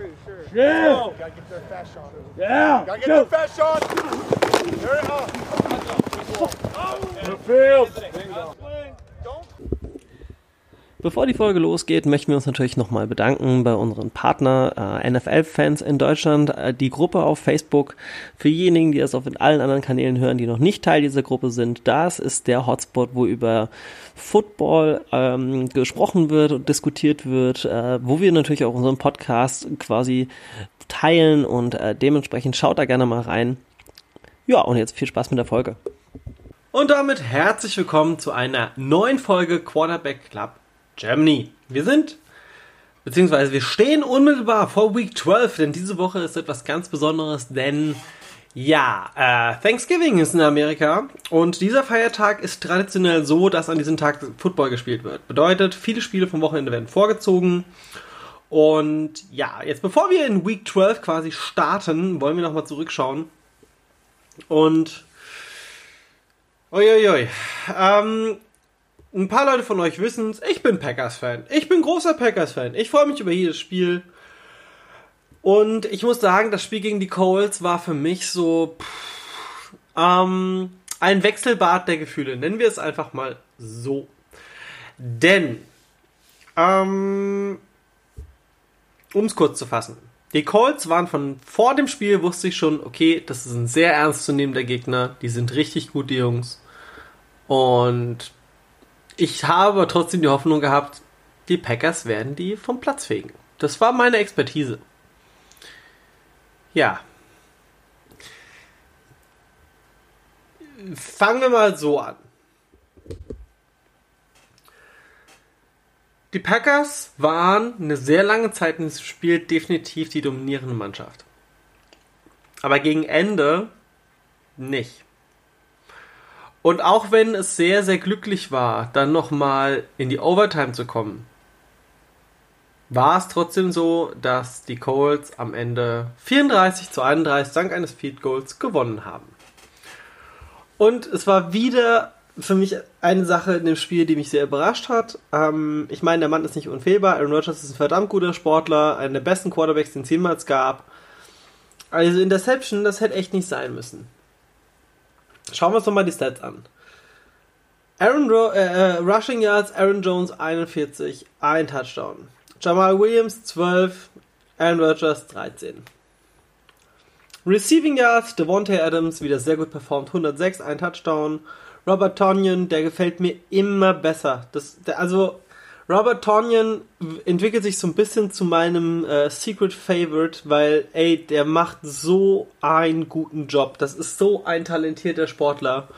pretty sure. Yeah. Oh, gotta get their fast shot. Yeah. Gotta get Go. their fast shot. There it is. The field. Bevor die Folge losgeht, möchten wir uns natürlich nochmal bedanken bei unseren Partner äh, NFL-Fans in Deutschland, äh, die Gruppe auf Facebook. Für diejenigen, die das auf allen anderen Kanälen hören, die noch nicht Teil dieser Gruppe sind, das ist der Hotspot, wo über Football ähm, gesprochen wird und diskutiert wird, äh, wo wir natürlich auch unseren Podcast quasi teilen und äh, dementsprechend schaut da gerne mal rein. Ja, und jetzt viel Spaß mit der Folge. Und damit herzlich willkommen zu einer neuen Folge Quarterback Club Germany. Wir sind, beziehungsweise wir stehen unmittelbar vor Week 12, denn diese Woche ist etwas ganz Besonderes, denn ja, äh, Thanksgiving ist in Amerika und dieser Feiertag ist traditionell so, dass an diesem Tag Football gespielt wird. Bedeutet, viele Spiele vom Wochenende werden vorgezogen. Und ja, jetzt bevor wir in Week 12 quasi starten, wollen wir nochmal zurückschauen. Und Uiuiui. Ähm, ein paar Leute von euch wissen es, ich bin Packers-Fan. Ich bin großer Packers-Fan. Ich freue mich über jedes Spiel. Und ich muss sagen, das Spiel gegen die Colts war für mich so pff, ähm, ein Wechselbad der Gefühle. Nennen wir es einfach mal so. Denn, ähm, um es kurz zu fassen. Die Colts waren von vor dem Spiel, wusste ich schon, okay, das ist ein sehr ernstzunehmender Gegner. Die sind richtig gut, die Jungs. Und ich habe trotzdem die Hoffnung gehabt, die Packers werden die vom Platz fegen. Das war meine Expertise. Ja. Fangen wir mal so an. Die Packers waren eine sehr lange Zeit in diesem Spiel definitiv die dominierende Mannschaft. Aber gegen Ende nicht. Und auch wenn es sehr, sehr glücklich war, dann nochmal in die Overtime zu kommen, war es trotzdem so, dass die Colts am Ende 34 zu 31 dank eines Field Goals gewonnen haben. Und es war wieder für mich eine Sache in dem Spiel, die mich sehr überrascht hat. Ähm, ich meine, der Mann ist nicht unfehlbar. Aaron Rodgers ist ein verdammt guter Sportler, einer der besten Quarterbacks, den es jemals gab. Also Interception, das hätte echt nicht sein müssen. Schauen wir uns nochmal die Stats an. Aaron Ro äh, äh, Rushing Yards, Aaron Jones 41, ein Touchdown. Jamal Williams 12, Aaron Rodgers 13. Receiving Yards, Devontae Adams wieder sehr gut performt, 106, ein Touchdown. Robert Tonyan, der gefällt mir immer besser. Das, der, also Robert Tonyan entwickelt sich so ein bisschen zu meinem äh, Secret Favorite, weil, ey, der macht so einen guten Job. Das ist so ein talentierter Sportler.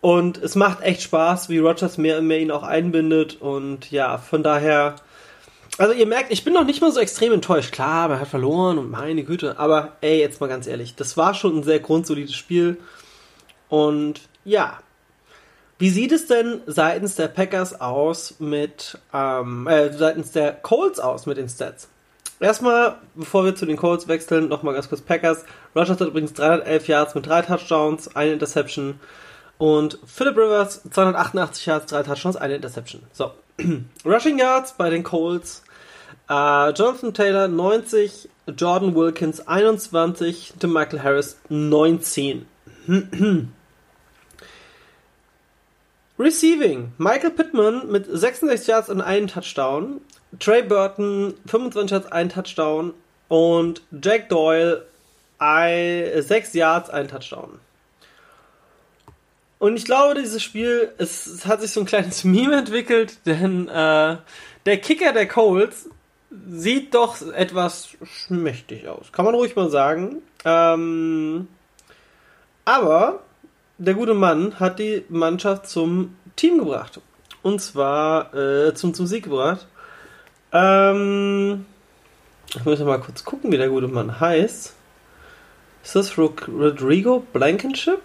Und es macht echt Spaß, wie Rogers mehr und mehr ihn auch einbindet. Und ja, von daher. Also ihr merkt, ich bin noch nicht mal so extrem enttäuscht. Klar, man hat verloren und meine Güte. Aber ey, jetzt mal ganz ehrlich, das war schon ein sehr grundsolides Spiel. Und ja, wie sieht es denn seitens der Packers aus mit, ähm, äh, seitens der Colts aus mit den Stats? Erstmal, bevor wir zu den Colts wechseln, nochmal ganz kurz Packers. Rogers hat übrigens 311 Yards mit drei Touchdowns, eine Interception. Und Philip Rivers 288 Yards, drei Touchdowns, eine Interception. So. Rushing Yards bei den Colts. Äh, Jonathan Taylor 90, Jordan Wilkins 21, Tim Michael Harris 19. Receiving. Michael Pittman mit 66 Yards und einem Touchdown. Trey Burton 25 Yards, ein Touchdown. Und Jack Doyle 6 Yards, ein Touchdown. Und ich glaube, dieses Spiel, es, es hat sich so ein kleines Meme entwickelt, denn äh, der Kicker der Colts sieht doch etwas schmächtig aus. Kann man ruhig mal sagen. Ähm, aber der gute Mann hat die Mannschaft zum Team gebracht. Und zwar äh, zum, zum Sieg gebracht. Ähm, ich muss mal kurz gucken, wie der gute Mann heißt. Ist das Rodrigo Blankenship?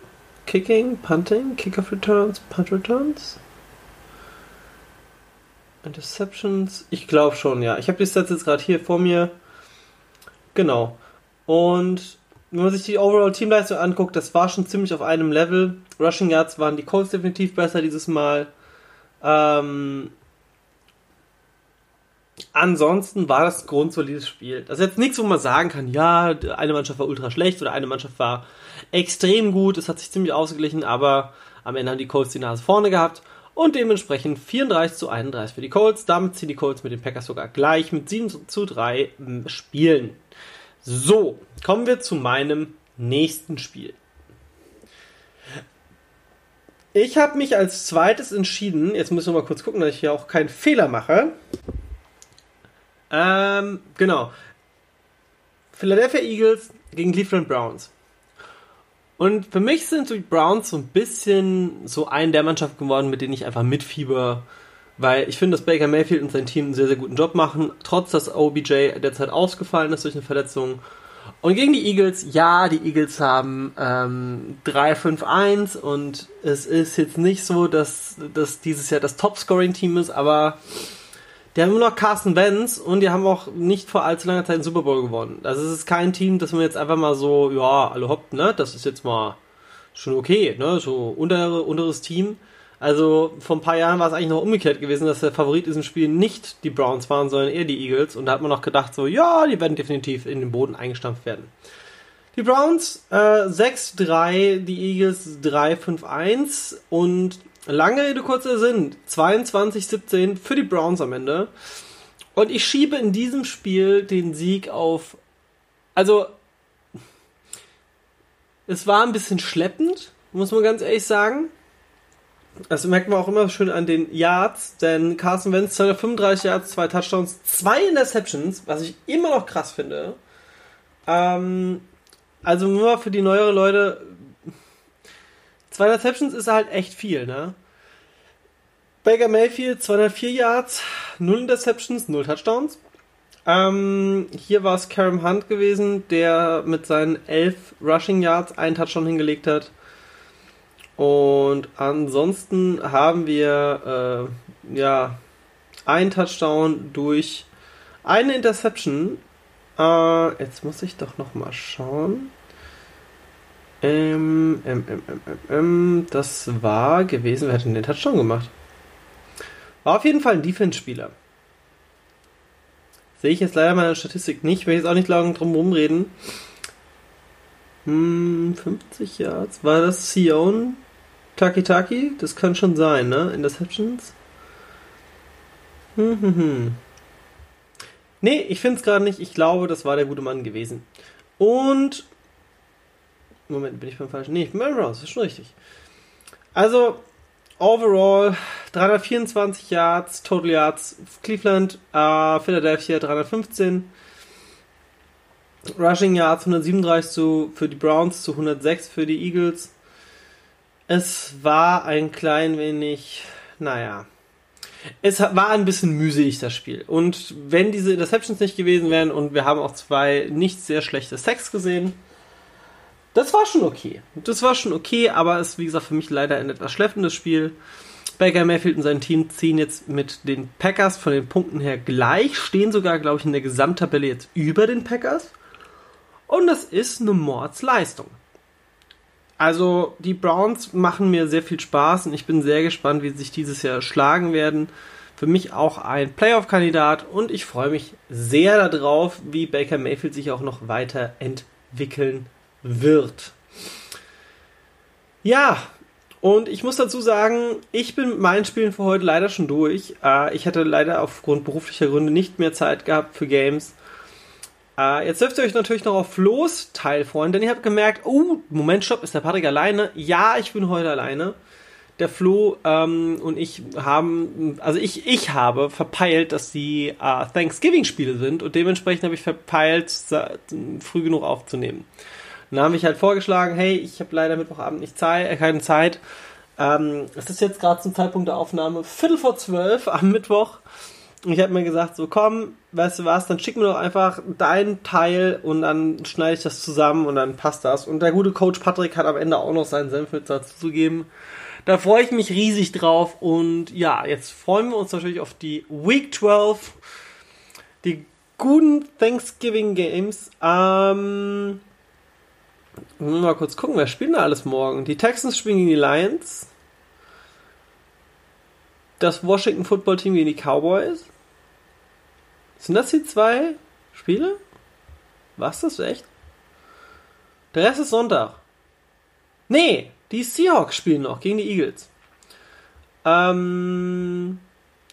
Kicking, Punting, Kickoff Returns, Punt Returns? Interceptions? Ich glaube schon, ja. Ich habe die Stats jetzt gerade hier vor mir. Genau. Und wenn man sich die Overall-Teamleistung anguckt, das war schon ziemlich auf einem Level. Rushing Yards waren die Colts definitiv besser dieses Mal. Ähm, ansonsten war das ein grundsolides Spiel. Das ist jetzt nichts, wo man sagen kann, ja, eine Mannschaft war ultra schlecht oder eine Mannschaft war extrem gut. Es hat sich ziemlich ausgeglichen, aber am Ende haben die Colts die Nase vorne gehabt und dementsprechend 34 zu 31 für die Colts. Damit ziehen die Colts mit den Packers sogar gleich mit 7 zu 3 Spielen. So, kommen wir zu meinem nächsten Spiel. Ich habe mich als zweites entschieden, jetzt müssen wir mal kurz gucken, dass ich hier auch keinen Fehler mache. Ähm, genau. Philadelphia Eagles gegen Cleveland Browns. Und für mich sind die Browns so ein bisschen so ein der Mannschaft geworden, mit denen ich einfach mitfieber, weil ich finde, dass Baker Mayfield und sein Team einen sehr, sehr guten Job machen, trotz dass OBJ derzeit ausgefallen ist durch eine Verletzung. Und gegen die Eagles, ja, die Eagles haben ähm, 3-5-1 und es ist jetzt nicht so, dass, dass dieses Jahr das Top-Scoring-Team ist, aber die haben nur noch Carson Wentz und die haben auch nicht vor allzu langer Zeit einen Super Bowl gewonnen. Also es ist kein Team, das man jetzt einfach mal so, ja, alle hopp, ne, das ist jetzt mal schon okay, ne, so untere, unteres Team. Also vor ein paar Jahren war es eigentlich noch umgekehrt gewesen, dass der Favorit in diesem Spiel nicht die Browns waren, sondern eher die Eagles. Und da hat man noch gedacht, so, ja, die werden definitiv in den Boden eingestampft werden. Die Browns äh, 6-3, die Eagles 3-5-1 und lange Rede, kurzer Sinn, 22-17 für die Browns am Ende. Und ich schiebe in diesem Spiel den Sieg auf. Also, es war ein bisschen schleppend, muss man ganz ehrlich sagen. Das merkt man auch immer schön an den Yards, denn Carson Wentz 235 Yards, zwei Touchdowns, zwei Interceptions, was ich immer noch krass finde. Ähm, also nur für die neueren Leute, zwei Interceptions ist halt echt viel, ne? Baker Mayfield 204 Yards, 0 Interceptions, 0 Touchdowns. Ähm, hier war es Karam Hunt gewesen, der mit seinen 11 Rushing Yards einen Touchdown hingelegt hat. Und ansonsten haben wir äh, ja ein Touchdown durch eine Interception. Äh, jetzt muss ich doch noch mal schauen. Ähm, ähm, ähm, ähm, ähm, ähm das war gewesen. Wer hat denn den Touchdown gemacht? War auf jeden Fall ein Defense-Spieler. Sehe ich jetzt leider meine Statistik nicht. Will jetzt auch nicht lange drum rumreden. Hm, 50 Yards. War das Sion? Taki Taki, das kann schon sein, ne? Interceptions. Hm, hm, hm. Nee, ich finde es gerade nicht. Ich glaube, das war der gute Mann gewesen. Und. Moment, bin ich beim falschen? Nee, ich bin beim Browns, ist schon richtig. Also, overall 324 Yards, Total Yards, Cleveland, äh, Philadelphia 315. Rushing Yards 137 zu, für die Browns zu 106 für die Eagles. Es war ein klein wenig, naja, es war ein bisschen mühselig, das Spiel. Und wenn diese Interceptions nicht gewesen wären und wir haben auch zwei nicht sehr schlechte Sex gesehen, das war schon okay. Das war schon okay, aber es ist, wie gesagt, für mich leider ein etwas schleppendes Spiel. Baker Mayfield und sein Team ziehen jetzt mit den Packers von den Punkten her gleich, stehen sogar, glaube ich, in der Gesamttabelle jetzt über den Packers. Und das ist eine Mordsleistung. Also die Browns machen mir sehr viel Spaß und ich bin sehr gespannt, wie sie sich dieses Jahr schlagen werden. Für mich auch ein Playoff-Kandidat und ich freue mich sehr darauf, wie Baker Mayfield sich auch noch weiterentwickeln wird. Ja, und ich muss dazu sagen, ich bin mit meinen Spielen für heute leider schon durch. Äh, ich hatte leider aufgrund beruflicher Gründe nicht mehr Zeit gehabt für Games. Äh, jetzt dürft ihr euch natürlich noch auf Flo's Teil freuen, denn ihr habt gemerkt, oh, Moment, stopp, ist der Patrick alleine? Ja, ich bin heute alleine. Der Flo ähm, und ich haben, also ich, ich habe verpeilt, dass die äh, Thanksgiving-Spiele sind und dementsprechend habe ich verpeilt, früh genug aufzunehmen. dann habe ich halt vorgeschlagen, hey, ich habe leider Mittwochabend nicht Zeit, äh, keine Zeit. Ähm, es ist jetzt gerade zum Zeitpunkt der Aufnahme Viertel vor zwölf am Mittwoch. Und ich habe mir gesagt, so komm, weißt du was, dann schick mir doch einfach deinen Teil und dann schneide ich das zusammen und dann passt das. Und der gute Coach Patrick hat am Ende auch noch seinen Senf mit dazu zu geben. Da freue ich mich riesig drauf und ja, jetzt freuen wir uns natürlich auf die Week 12, die guten Thanksgiving Games. Ähm, mal kurz gucken, wer spielt da alles morgen? Die Texans spielen gegen die Lions das Washington Football Team gegen die Cowboys. Sind das die zwei Spiele? Was das echt? Der Rest ist Sonntag. Nee, die Seahawks spielen noch gegen die Eagles. Ähm,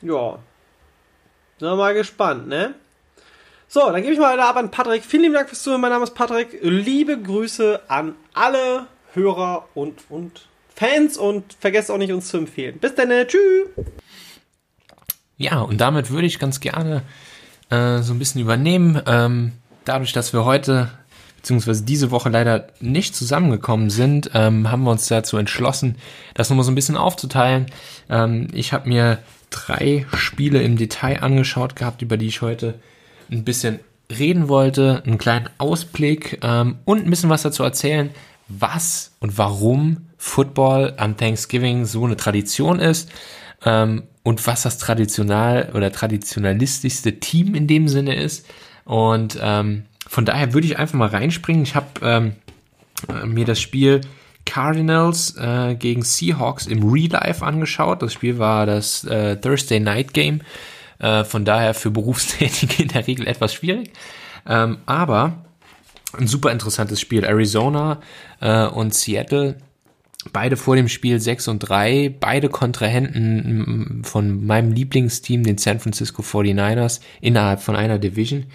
ja. Sind wir mal gespannt, ne? So, dann gebe ich mal wieder ab an Patrick. Vielen lieben Dank fürs Zuhören. Mein Name ist Patrick. Liebe Grüße an alle Hörer und, und Fans und vergesst auch nicht, uns zu empfehlen. Bis dann, tschüss. Ja, und damit würde ich ganz gerne äh, so ein bisschen übernehmen. Ähm, dadurch, dass wir heute beziehungsweise diese Woche leider nicht zusammengekommen sind, ähm, haben wir uns dazu entschlossen, das nochmal so ein bisschen aufzuteilen. Ähm, ich habe mir drei Spiele im Detail angeschaut gehabt, über die ich heute ein bisschen reden wollte, einen kleinen Ausblick ähm, und ein bisschen was dazu erzählen, was und warum Football an Thanksgiving so eine Tradition ist ähm, und was das traditional oder traditionalistischste Team in dem Sinne ist. Und ähm, von daher würde ich einfach mal reinspringen. Ich habe ähm, äh, mir das Spiel Cardinals äh, gegen Seahawks im Real Life angeschaut. Das Spiel war das äh, Thursday Night Game. Äh, von daher für Berufstätige in der Regel etwas schwierig. Ähm, aber ein super interessantes Spiel. Arizona äh, und Seattle beide vor dem Spiel 6 und 3, beide Kontrahenten von meinem Lieblingsteam, den San Francisco 49ers, innerhalb von einer Division,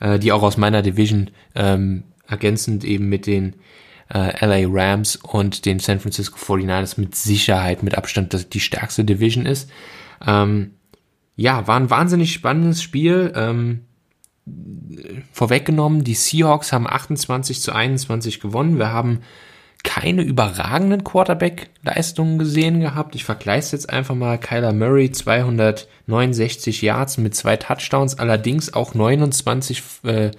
äh, die auch aus meiner Division ähm, ergänzend eben mit den äh, LA Rams und den San Francisco 49ers mit Sicherheit, mit Abstand die stärkste Division ist. Ähm, ja, war ein wahnsinnig spannendes Spiel. Ähm, vorweggenommen, die Seahawks haben 28 zu 21 gewonnen. Wir haben keine überragenden Quarterback-Leistungen gesehen gehabt. Ich vergleiche jetzt einfach mal. Kyler Murray 269 Yards mit zwei Touchdowns, allerdings auch 29 äh,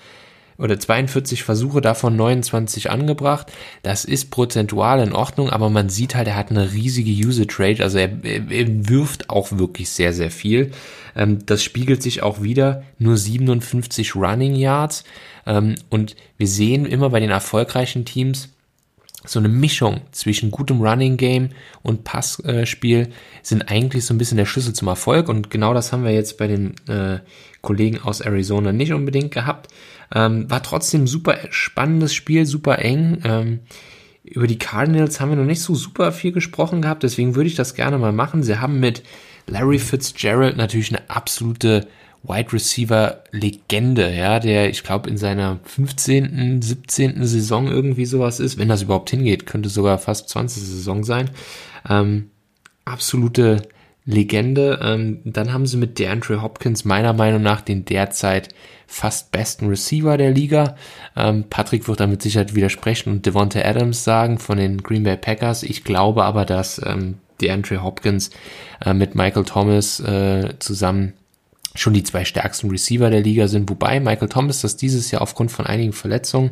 oder 42 Versuche, davon 29 angebracht. Das ist prozentual in Ordnung, aber man sieht halt, er hat eine riesige Usage Rate, also er, er wirft auch wirklich sehr, sehr viel. Ähm, das spiegelt sich auch wieder, nur 57 Running Yards. Ähm, und wir sehen immer bei den erfolgreichen Teams, so eine Mischung zwischen gutem Running Game und Passspiel sind eigentlich so ein bisschen der Schlüssel zum Erfolg und genau das haben wir jetzt bei den äh, Kollegen aus Arizona nicht unbedingt gehabt. Ähm, war trotzdem super spannendes Spiel, super eng. Ähm, über die Cardinals haben wir noch nicht so super viel gesprochen gehabt, deswegen würde ich das gerne mal machen. Sie haben mit Larry Fitzgerald natürlich eine absolute Wide Receiver Legende, ja, der, ich glaube, in seiner 15., 17. Saison irgendwie sowas ist, wenn das überhaupt hingeht, könnte sogar fast 20. Saison sein. Ähm, absolute Legende. Ähm, dann haben sie mit DeAndre Hopkins meiner Meinung nach den derzeit fast besten Receiver der Liga. Ähm, Patrick wird damit sicher widersprechen und Devonta Adams sagen von den Green Bay Packers. Ich glaube aber, dass ähm, DeAndre Hopkins äh, mit Michael Thomas äh, zusammen schon die zwei stärksten Receiver der Liga sind, wobei Michael Thomas das dieses Jahr aufgrund von einigen Verletzungen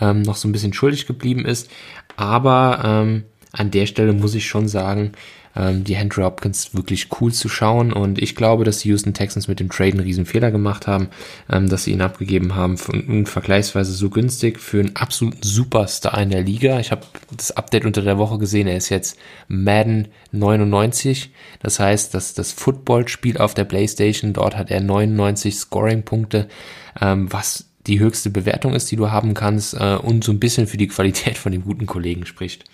ähm, noch so ein bisschen schuldig geblieben ist. Aber ähm, an der Stelle muss ich schon sagen, ähm, die Henry Hopkins wirklich cool zu schauen. Und ich glaube, dass die Houston Texans mit dem Trade einen riesen Fehler gemacht haben, ähm, dass sie ihn abgegeben haben und vergleichsweise so günstig für einen absoluten Superstar in der Liga. Ich habe das Update unter der Woche gesehen, er ist jetzt Madden 99. Das heißt, dass das Footballspiel auf der Playstation, dort hat er 99 Scoring-Punkte, ähm, was die höchste Bewertung ist, die du haben kannst äh, und so ein bisschen für die Qualität von dem guten Kollegen spricht.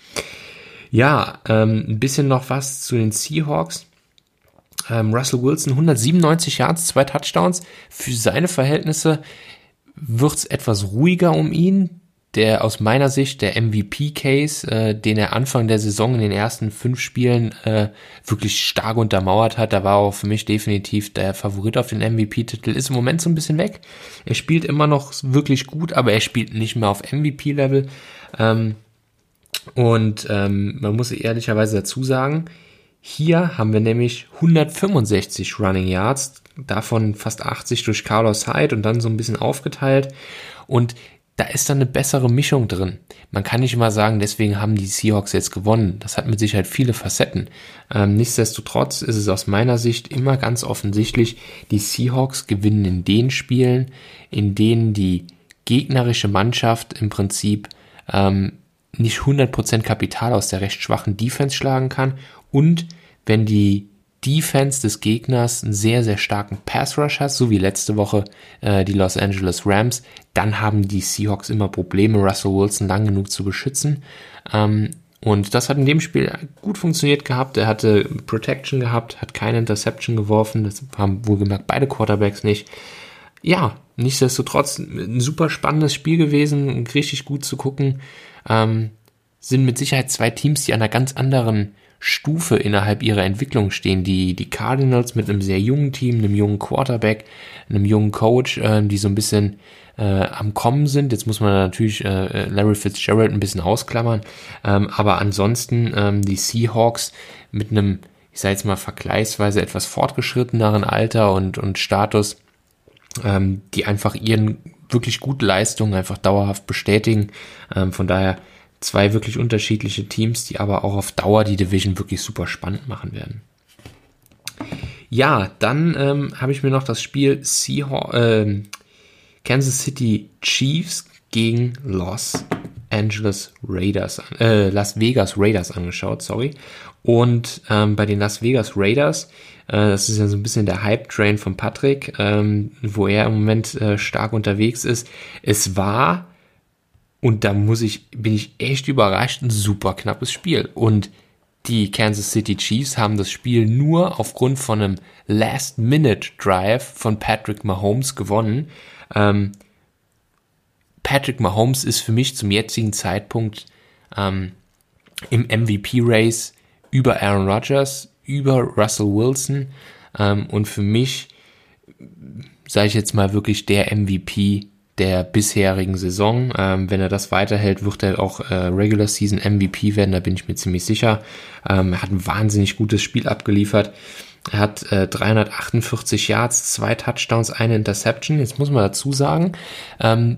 Ja, ähm, ein bisschen noch was zu den Seahawks. Ähm, Russell Wilson, 197 Yards, zwei Touchdowns. Für seine Verhältnisse wird's etwas ruhiger um ihn. Der aus meiner Sicht der MVP-Case, äh, den er Anfang der Saison in den ersten fünf Spielen äh, wirklich stark untermauert hat, da war auch für mich definitiv der Favorit auf den MVP-Titel, ist im Moment so ein bisschen weg. Er spielt immer noch wirklich gut, aber er spielt nicht mehr auf MVP-Level. Ähm, und ähm, man muss ehrlicherweise dazu sagen, hier haben wir nämlich 165 Running Yards, davon fast 80 durch Carlos Hyde und dann so ein bisschen aufgeteilt. Und da ist dann eine bessere Mischung drin. Man kann nicht immer sagen, deswegen haben die Seahawks jetzt gewonnen. Das hat mit Sicherheit viele Facetten. Ähm, nichtsdestotrotz ist es aus meiner Sicht immer ganz offensichtlich, die Seahawks gewinnen in den Spielen, in denen die gegnerische Mannschaft im Prinzip ähm, nicht 100% Kapital aus der recht schwachen Defense schlagen kann und wenn die Defense des Gegners einen sehr, sehr starken Pass Rush hast, so wie letzte Woche äh, die Los Angeles Rams, dann haben die Seahawks immer Probleme, Russell Wilson lang genug zu beschützen. Ähm, und das hat in dem Spiel gut funktioniert gehabt. Er hatte Protection gehabt, hat keine Interception geworfen. Das haben wohlgemerkt beide Quarterbacks nicht. Ja, nichtsdestotrotz ein super spannendes Spiel gewesen, richtig gut zu gucken. Ähm, sind mit Sicherheit zwei Teams, die an einer ganz anderen Stufe innerhalb ihrer Entwicklung stehen. Die, die Cardinals mit einem sehr jungen Team, einem jungen Quarterback, einem jungen Coach, äh, die so ein bisschen äh, am Kommen sind. Jetzt muss man natürlich äh, Larry Fitzgerald ein bisschen ausklammern. Ähm, aber ansonsten ähm, die Seahawks mit einem, ich sage jetzt mal, vergleichsweise etwas fortgeschritteneren Alter und, und Status, ähm, die einfach ihren wirklich gute Leistungen einfach dauerhaft bestätigen. Ähm, von daher zwei wirklich unterschiedliche Teams, die aber auch auf Dauer die Division wirklich super spannend machen werden. Ja, dann ähm, habe ich mir noch das Spiel Seahawks, äh, Kansas City Chiefs gegen Los Angeles Raiders, äh, Las Vegas Raiders angeschaut, sorry. Und ähm, bei den Las Vegas Raiders, das ist ja so ein bisschen der Hype-Train von Patrick, ähm, wo er im Moment äh, stark unterwegs ist. Es war und da muss ich, bin ich echt überrascht, ein super knappes Spiel. Und die Kansas City Chiefs haben das Spiel nur aufgrund von einem Last-Minute-Drive von Patrick Mahomes gewonnen. Ähm, Patrick Mahomes ist für mich zum jetzigen Zeitpunkt ähm, im MVP-Race über Aaron Rodgers, über Russell Wilson ähm, und für mich, sage ich jetzt mal wirklich der MVP der bisherigen Saison. Ähm, wenn er das weiterhält, wird er auch äh, Regular Season MVP werden, da bin ich mir ziemlich sicher. Ähm, er hat ein wahnsinnig gutes Spiel abgeliefert. Er hat äh, 348 Yards, zwei Touchdowns, eine Interception. Jetzt muss man dazu sagen, ähm,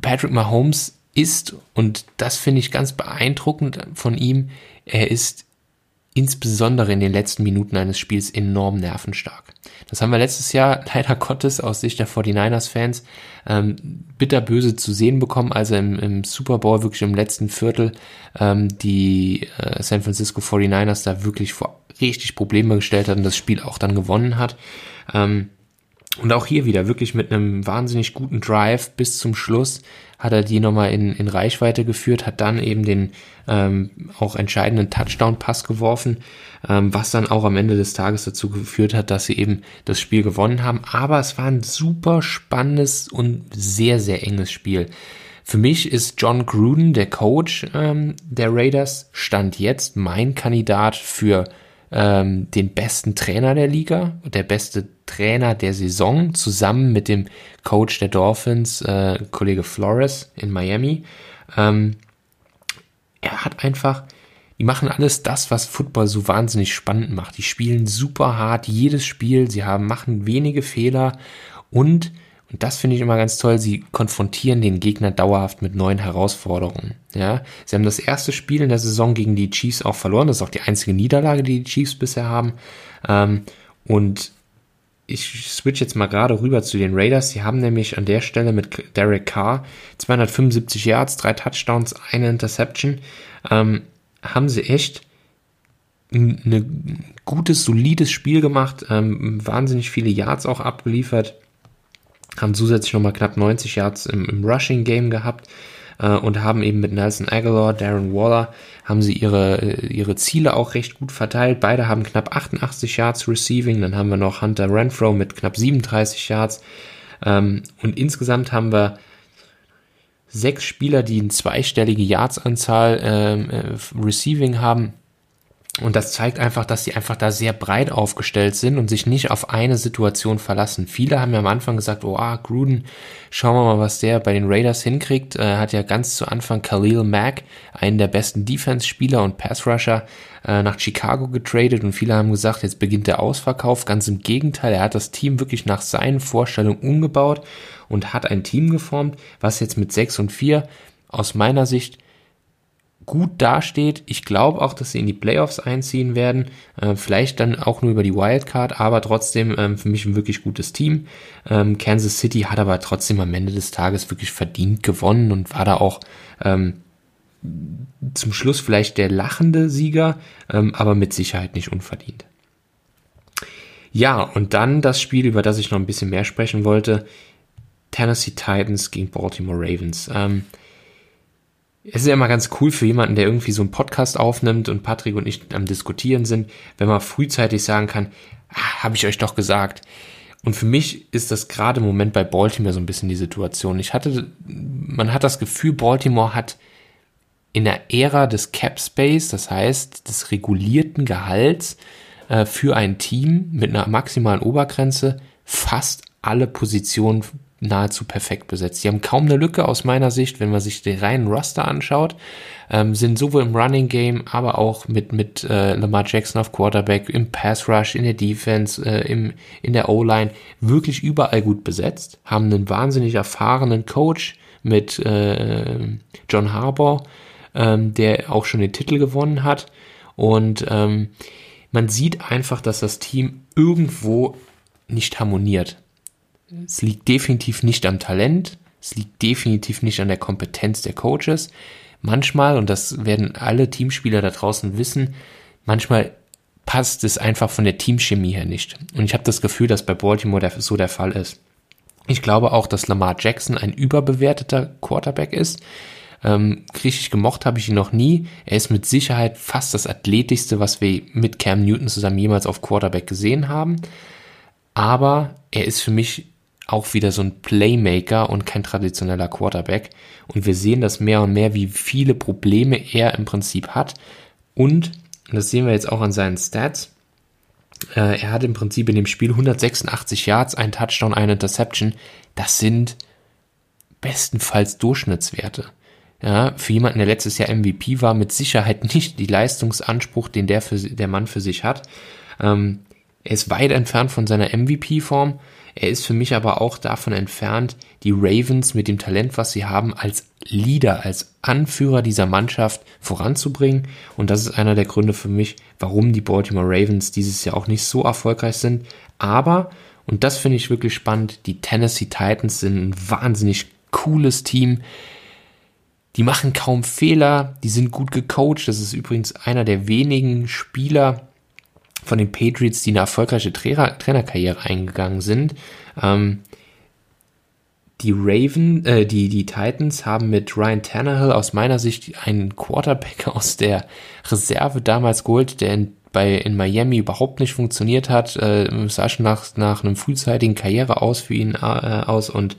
Patrick Mahomes ist, und das finde ich ganz beeindruckend von ihm, er ist insbesondere in den letzten Minuten eines Spiels enorm nervenstark. Das haben wir letztes Jahr leider Gottes aus Sicht der 49ers-Fans ähm, bitterböse zu sehen bekommen, als er im, im, Super Bowl wirklich im letzten Viertel ähm, die äh, San Francisco 49ers da wirklich vor richtig Probleme gestellt hat und das Spiel auch dann gewonnen hat. Ähm, und auch hier wieder wirklich mit einem wahnsinnig guten Drive bis zum Schluss hat er die nochmal in, in Reichweite geführt, hat dann eben den ähm, auch entscheidenden Touchdown-Pass geworfen, ähm, was dann auch am Ende des Tages dazu geführt hat, dass sie eben das Spiel gewonnen haben. Aber es war ein super spannendes und sehr, sehr enges Spiel. Für mich ist John Gruden, der Coach ähm, der Raiders, stand jetzt mein Kandidat für ähm, den besten Trainer der Liga, der beste Trainer der Saison, zusammen mit dem Coach der Dolphins, äh, Kollege Flores in Miami. Ähm, er hat einfach, die machen alles das, was Football so wahnsinnig spannend macht. Die spielen super hart, jedes Spiel, sie haben, machen wenige Fehler und und das finde ich immer ganz toll. Sie konfrontieren den Gegner dauerhaft mit neuen Herausforderungen. Ja, sie haben das erste Spiel in der Saison gegen die Chiefs auch verloren. Das ist auch die einzige Niederlage, die die Chiefs bisher haben. Ähm, und ich switch jetzt mal gerade rüber zu den Raiders. Sie haben nämlich an der Stelle mit Derek Carr 275 Yards, drei Touchdowns, eine Interception. Ähm, haben sie echt ein gutes, solides Spiel gemacht, ähm, wahnsinnig viele Yards auch abgeliefert haben zusätzlich nochmal knapp 90 Yards im, im Rushing Game gehabt äh, und haben eben mit Nelson Aguilar, Darren Waller, haben sie ihre, äh, ihre Ziele auch recht gut verteilt. Beide haben knapp 88 Yards Receiving, dann haben wir noch Hunter Renfro mit knapp 37 Yards ähm, und insgesamt haben wir sechs Spieler, die eine zweistellige Yards-Anzahl ähm, äh, Receiving haben. Und das zeigt einfach, dass sie einfach da sehr breit aufgestellt sind und sich nicht auf eine Situation verlassen. Viele haben ja am Anfang gesagt, oh, ah, Gruden, schauen wir mal, was der bei den Raiders hinkriegt. Er hat ja ganz zu Anfang Khalil Mack, einen der besten Defense-Spieler und Pass-Rusher, äh, nach Chicago getradet und viele haben gesagt, jetzt beginnt der Ausverkauf. Ganz im Gegenteil, er hat das Team wirklich nach seinen Vorstellungen umgebaut und hat ein Team geformt, was jetzt mit 6 und 4 aus meiner Sicht gut dasteht. Ich glaube auch, dass sie in die Playoffs einziehen werden. Äh, vielleicht dann auch nur über die Wildcard, aber trotzdem ähm, für mich ein wirklich gutes Team. Ähm, Kansas City hat aber trotzdem am Ende des Tages wirklich verdient gewonnen und war da auch ähm, zum Schluss vielleicht der lachende Sieger, ähm, aber mit Sicherheit nicht unverdient. Ja, und dann das Spiel, über das ich noch ein bisschen mehr sprechen wollte. Tennessee Titans gegen Baltimore Ravens. Ähm, es ist ja immer ganz cool für jemanden, der irgendwie so einen Podcast aufnimmt und Patrick und ich am Diskutieren sind, wenn man frühzeitig sagen kann, ah, habe ich euch doch gesagt. Und für mich ist das gerade im Moment bei Baltimore so ein bisschen die Situation. Ich hatte, man hat das Gefühl, Baltimore hat in der Ära des Cap Space, das heißt des regulierten Gehalts äh, für ein Team mit einer maximalen Obergrenze, fast alle Positionen nahezu perfekt besetzt. Sie haben kaum eine Lücke aus meiner Sicht, wenn man sich den reinen Roster anschaut, ähm, sind sowohl im Running Game, aber auch mit, mit äh, Lamar Jackson auf Quarterback, im Pass Rush, in der Defense, äh, im, in der O-Line wirklich überall gut besetzt, haben einen wahnsinnig erfahrenen Coach mit äh, John Harbour, ähm, der auch schon den Titel gewonnen hat und ähm, man sieht einfach, dass das Team irgendwo nicht harmoniert. Es liegt definitiv nicht am Talent, es liegt definitiv nicht an der Kompetenz der Coaches. Manchmal, und das werden alle Teamspieler da draußen wissen, manchmal passt es einfach von der Teamchemie her nicht. Und ich habe das Gefühl, dass bei Baltimore so der Fall ist. Ich glaube auch, dass Lamar Jackson ein überbewerteter Quarterback ist. Ähm, richtig gemocht habe ich ihn noch nie. Er ist mit Sicherheit fast das athletischste, was wir mit Cam Newton zusammen jemals auf Quarterback gesehen haben. Aber er ist für mich auch wieder so ein Playmaker und kein traditioneller Quarterback. Und wir sehen das mehr und mehr, wie viele Probleme er im Prinzip hat. Und, das sehen wir jetzt auch an seinen Stats, äh, er hat im Prinzip in dem Spiel 186 Yards, ein Touchdown, eine Interception. Das sind bestenfalls Durchschnittswerte. Ja, für jemanden, der letztes Jahr MVP war, mit Sicherheit nicht die Leistungsanspruch, den der, für, der Mann für sich hat. Ähm, er ist weit entfernt von seiner MVP-Form. Er ist für mich aber auch davon entfernt, die Ravens mit dem Talent, was sie haben, als Leader, als Anführer dieser Mannschaft voranzubringen. Und das ist einer der Gründe für mich, warum die Baltimore Ravens dieses Jahr auch nicht so erfolgreich sind. Aber, und das finde ich wirklich spannend, die Tennessee Titans sind ein wahnsinnig cooles Team. Die machen kaum Fehler, die sind gut gecoacht. Das ist übrigens einer der wenigen Spieler, von den Patriots, die eine erfolgreiche Trainer Trainerkarriere eingegangen sind. Ähm, die Raven, äh, die, die Titans haben mit Ryan Tannehill aus meiner Sicht einen Quarterback aus der Reserve damals geholt, der in, bei, in Miami überhaupt nicht funktioniert hat. Äh, sah schon nach, nach einem frühzeitigen Karriere aus für ihn äh, aus und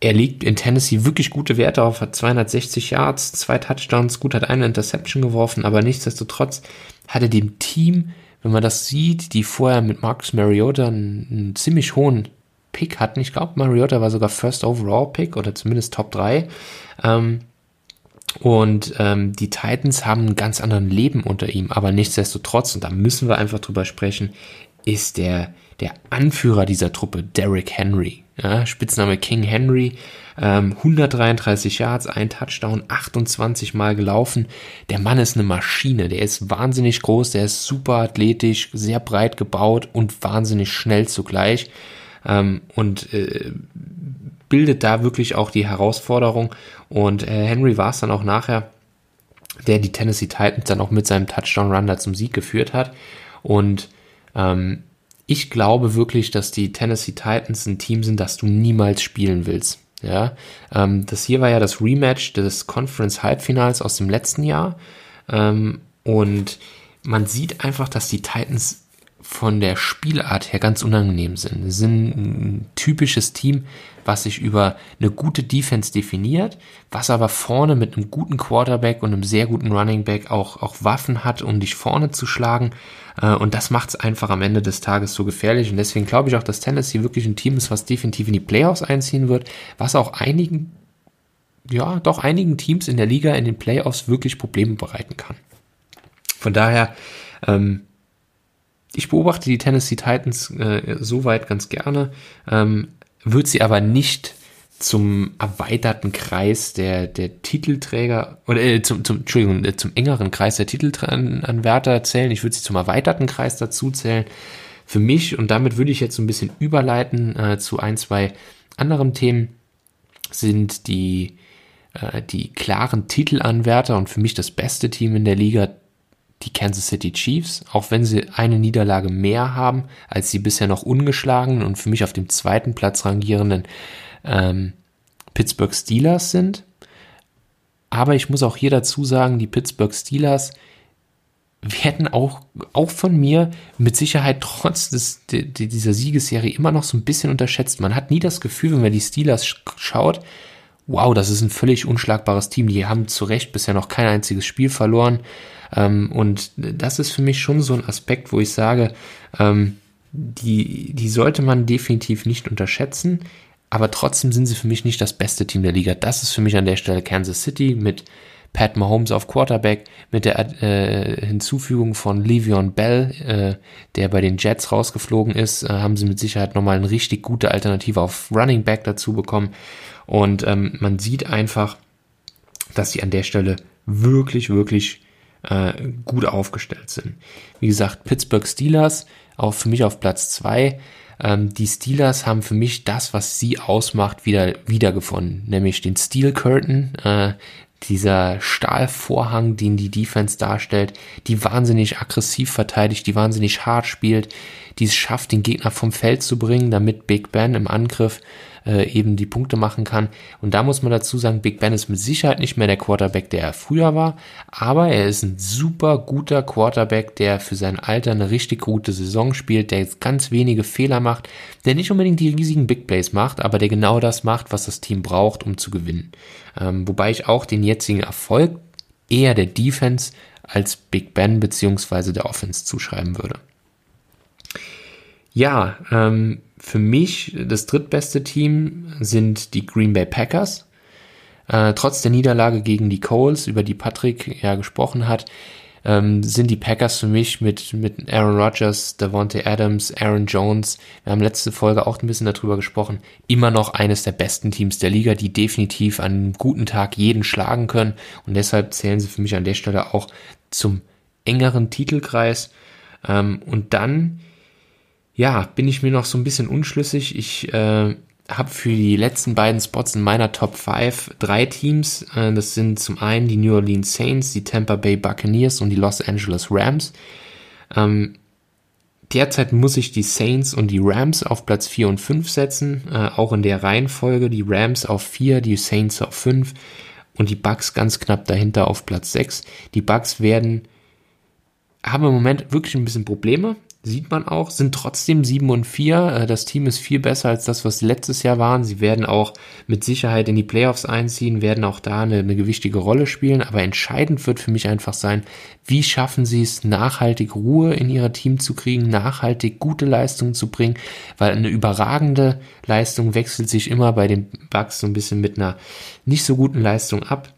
er legt in Tennessee wirklich gute Werte auf, hat 260 Yards, zwei Touchdowns, gut, hat eine Interception geworfen, aber nichtsdestotrotz hat er dem Team, wenn man das sieht, die vorher mit Marcus Mariota einen, einen ziemlich hohen Pick hatten. Ich glaube, Mariota war sogar First Overall Pick oder zumindest Top 3. Ähm, und ähm, die Titans haben einen ganz anderen Leben unter ihm, aber nichtsdestotrotz, und da müssen wir einfach drüber sprechen, ist der, der Anführer dieser Truppe, Derrick Henry. Ja, Spitzname King Henry, ähm, 133 Yards, ein Touchdown, 28 Mal gelaufen. Der Mann ist eine Maschine, der ist wahnsinnig groß, der ist super athletisch, sehr breit gebaut und wahnsinnig schnell zugleich. Ähm, und äh, bildet da wirklich auch die Herausforderung. Und äh, Henry war es dann auch nachher, der die Tennessee Titans dann auch mit seinem Touchdown-Run da zum Sieg geführt hat. Und ähm, ich glaube wirklich, dass die Tennessee Titans ein Team sind, das du niemals spielen willst. Ja, ähm, das hier war ja das Rematch des Conference Halbfinals aus dem letzten Jahr. Ähm, und man sieht einfach, dass die Titans von der Spielart her ganz unangenehm sind. Sie sind ein typisches Team, was sich über eine gute Defense definiert, was aber vorne mit einem guten Quarterback und einem sehr guten Running Back auch, auch Waffen hat, um dich vorne zu schlagen. Äh, und das macht es einfach am Ende des Tages so gefährlich. Und deswegen glaube ich auch, dass Tennessee wirklich ein Team ist, was definitiv in die Playoffs einziehen wird, was auch einigen, ja, doch einigen Teams in der Liga in den Playoffs wirklich Probleme bereiten kann. Von daher, ähm, ich beobachte die Tennessee Titans äh, soweit ganz gerne, ähm, wird sie aber nicht zum erweiterten Kreis der, der Titelträger oder äh, zum, zum, Entschuldigung, äh, zum engeren Kreis der Titelanwärter zählen. Ich würde sie zum erweiterten Kreis dazu zählen. Für mich, und damit würde ich jetzt so ein bisschen überleiten äh, zu ein, zwei anderen Themen, sind die äh, die klaren Titelanwärter und für mich das beste Team in der Liga, die Kansas City Chiefs, auch wenn sie eine Niederlage mehr haben als die bisher noch ungeschlagenen und für mich auf dem zweiten Platz rangierenden ähm, Pittsburgh Steelers sind. Aber ich muss auch hier dazu sagen, die Pittsburgh Steelers werden auch, auch von mir mit Sicherheit trotz des, de, dieser Siegesserie immer noch so ein bisschen unterschätzt. Man hat nie das Gefühl, wenn man die Steelers schaut, wow, das ist ein völlig unschlagbares Team. Die haben zu Recht bisher noch kein einziges Spiel verloren. Ähm, und das ist für mich schon so ein Aspekt, wo ich sage, ähm, die, die sollte man definitiv nicht unterschätzen. Aber trotzdem sind sie für mich nicht das beste Team der Liga. Das ist für mich an der Stelle Kansas City mit Pat Mahomes auf Quarterback mit der äh, Hinzufügung von Le'Veon Bell, äh, der bei den Jets rausgeflogen ist, äh, haben sie mit Sicherheit nochmal eine richtig gute Alternative auf Running Back dazu bekommen. Und ähm, man sieht einfach, dass sie an der Stelle wirklich, wirklich äh, gut aufgestellt sind. Wie gesagt, Pittsburgh Steelers auch für mich auf Platz zwei. Ähm, die Steelers haben für mich das, was sie ausmacht, wieder wiedergefunden, nämlich den Steel Curtain, äh, dieser Stahlvorhang, den die Defense darstellt, die wahnsinnig aggressiv verteidigt, die wahnsinnig hart spielt, die es schafft, den Gegner vom Feld zu bringen, damit Big Ben im Angriff äh, eben die Punkte machen kann. Und da muss man dazu sagen, Big Ben ist mit Sicherheit nicht mehr der Quarterback, der er früher war, aber er ist ein super guter Quarterback, der für sein Alter eine richtig gute Saison spielt, der jetzt ganz wenige Fehler macht, der nicht unbedingt die riesigen Big Plays macht, aber der genau das macht, was das Team braucht, um zu gewinnen. Ähm, wobei ich auch den jetzigen Erfolg eher der Defense als Big Ben beziehungsweise der Offense zuschreiben würde. Ja, ähm, für mich das drittbeste Team sind die Green Bay Packers. Äh, trotz der Niederlage gegen die Coles, über die Patrick ja gesprochen hat, ähm, sind die Packers für mich mit, mit Aaron Rodgers, Davante Adams, Aaron Jones, wir haben letzte Folge auch ein bisschen darüber gesprochen, immer noch eines der besten Teams der Liga, die definitiv an einem guten Tag jeden schlagen können und deshalb zählen sie für mich an der Stelle auch zum engeren Titelkreis. Ähm, und dann ja, bin ich mir noch so ein bisschen unschlüssig. Ich äh, habe für die letzten beiden Spots in meiner Top 5 drei Teams. Äh, das sind zum einen die New Orleans Saints, die Tampa Bay Buccaneers und die Los Angeles Rams. Ähm, derzeit muss ich die Saints und die Rams auf Platz 4 und 5 setzen, äh, auch in der Reihenfolge. Die Rams auf 4, die Saints auf 5 und die Bucks ganz knapp dahinter auf Platz 6. Die Bucks werden haben im Moment wirklich ein bisschen Probleme sieht man auch, sind trotzdem 7 und 4. Äh, das Team ist viel besser als das, was letztes Jahr waren. Sie werden auch mit Sicherheit in die Playoffs einziehen, werden auch da eine, eine gewichtige Rolle spielen. Aber entscheidend wird für mich einfach sein, wie schaffen sie es, nachhaltig Ruhe in ihr Team zu kriegen, nachhaltig gute Leistungen zu bringen, weil eine überragende Leistung wechselt sich immer bei den Bugs so ein bisschen mit einer nicht so guten Leistung ab.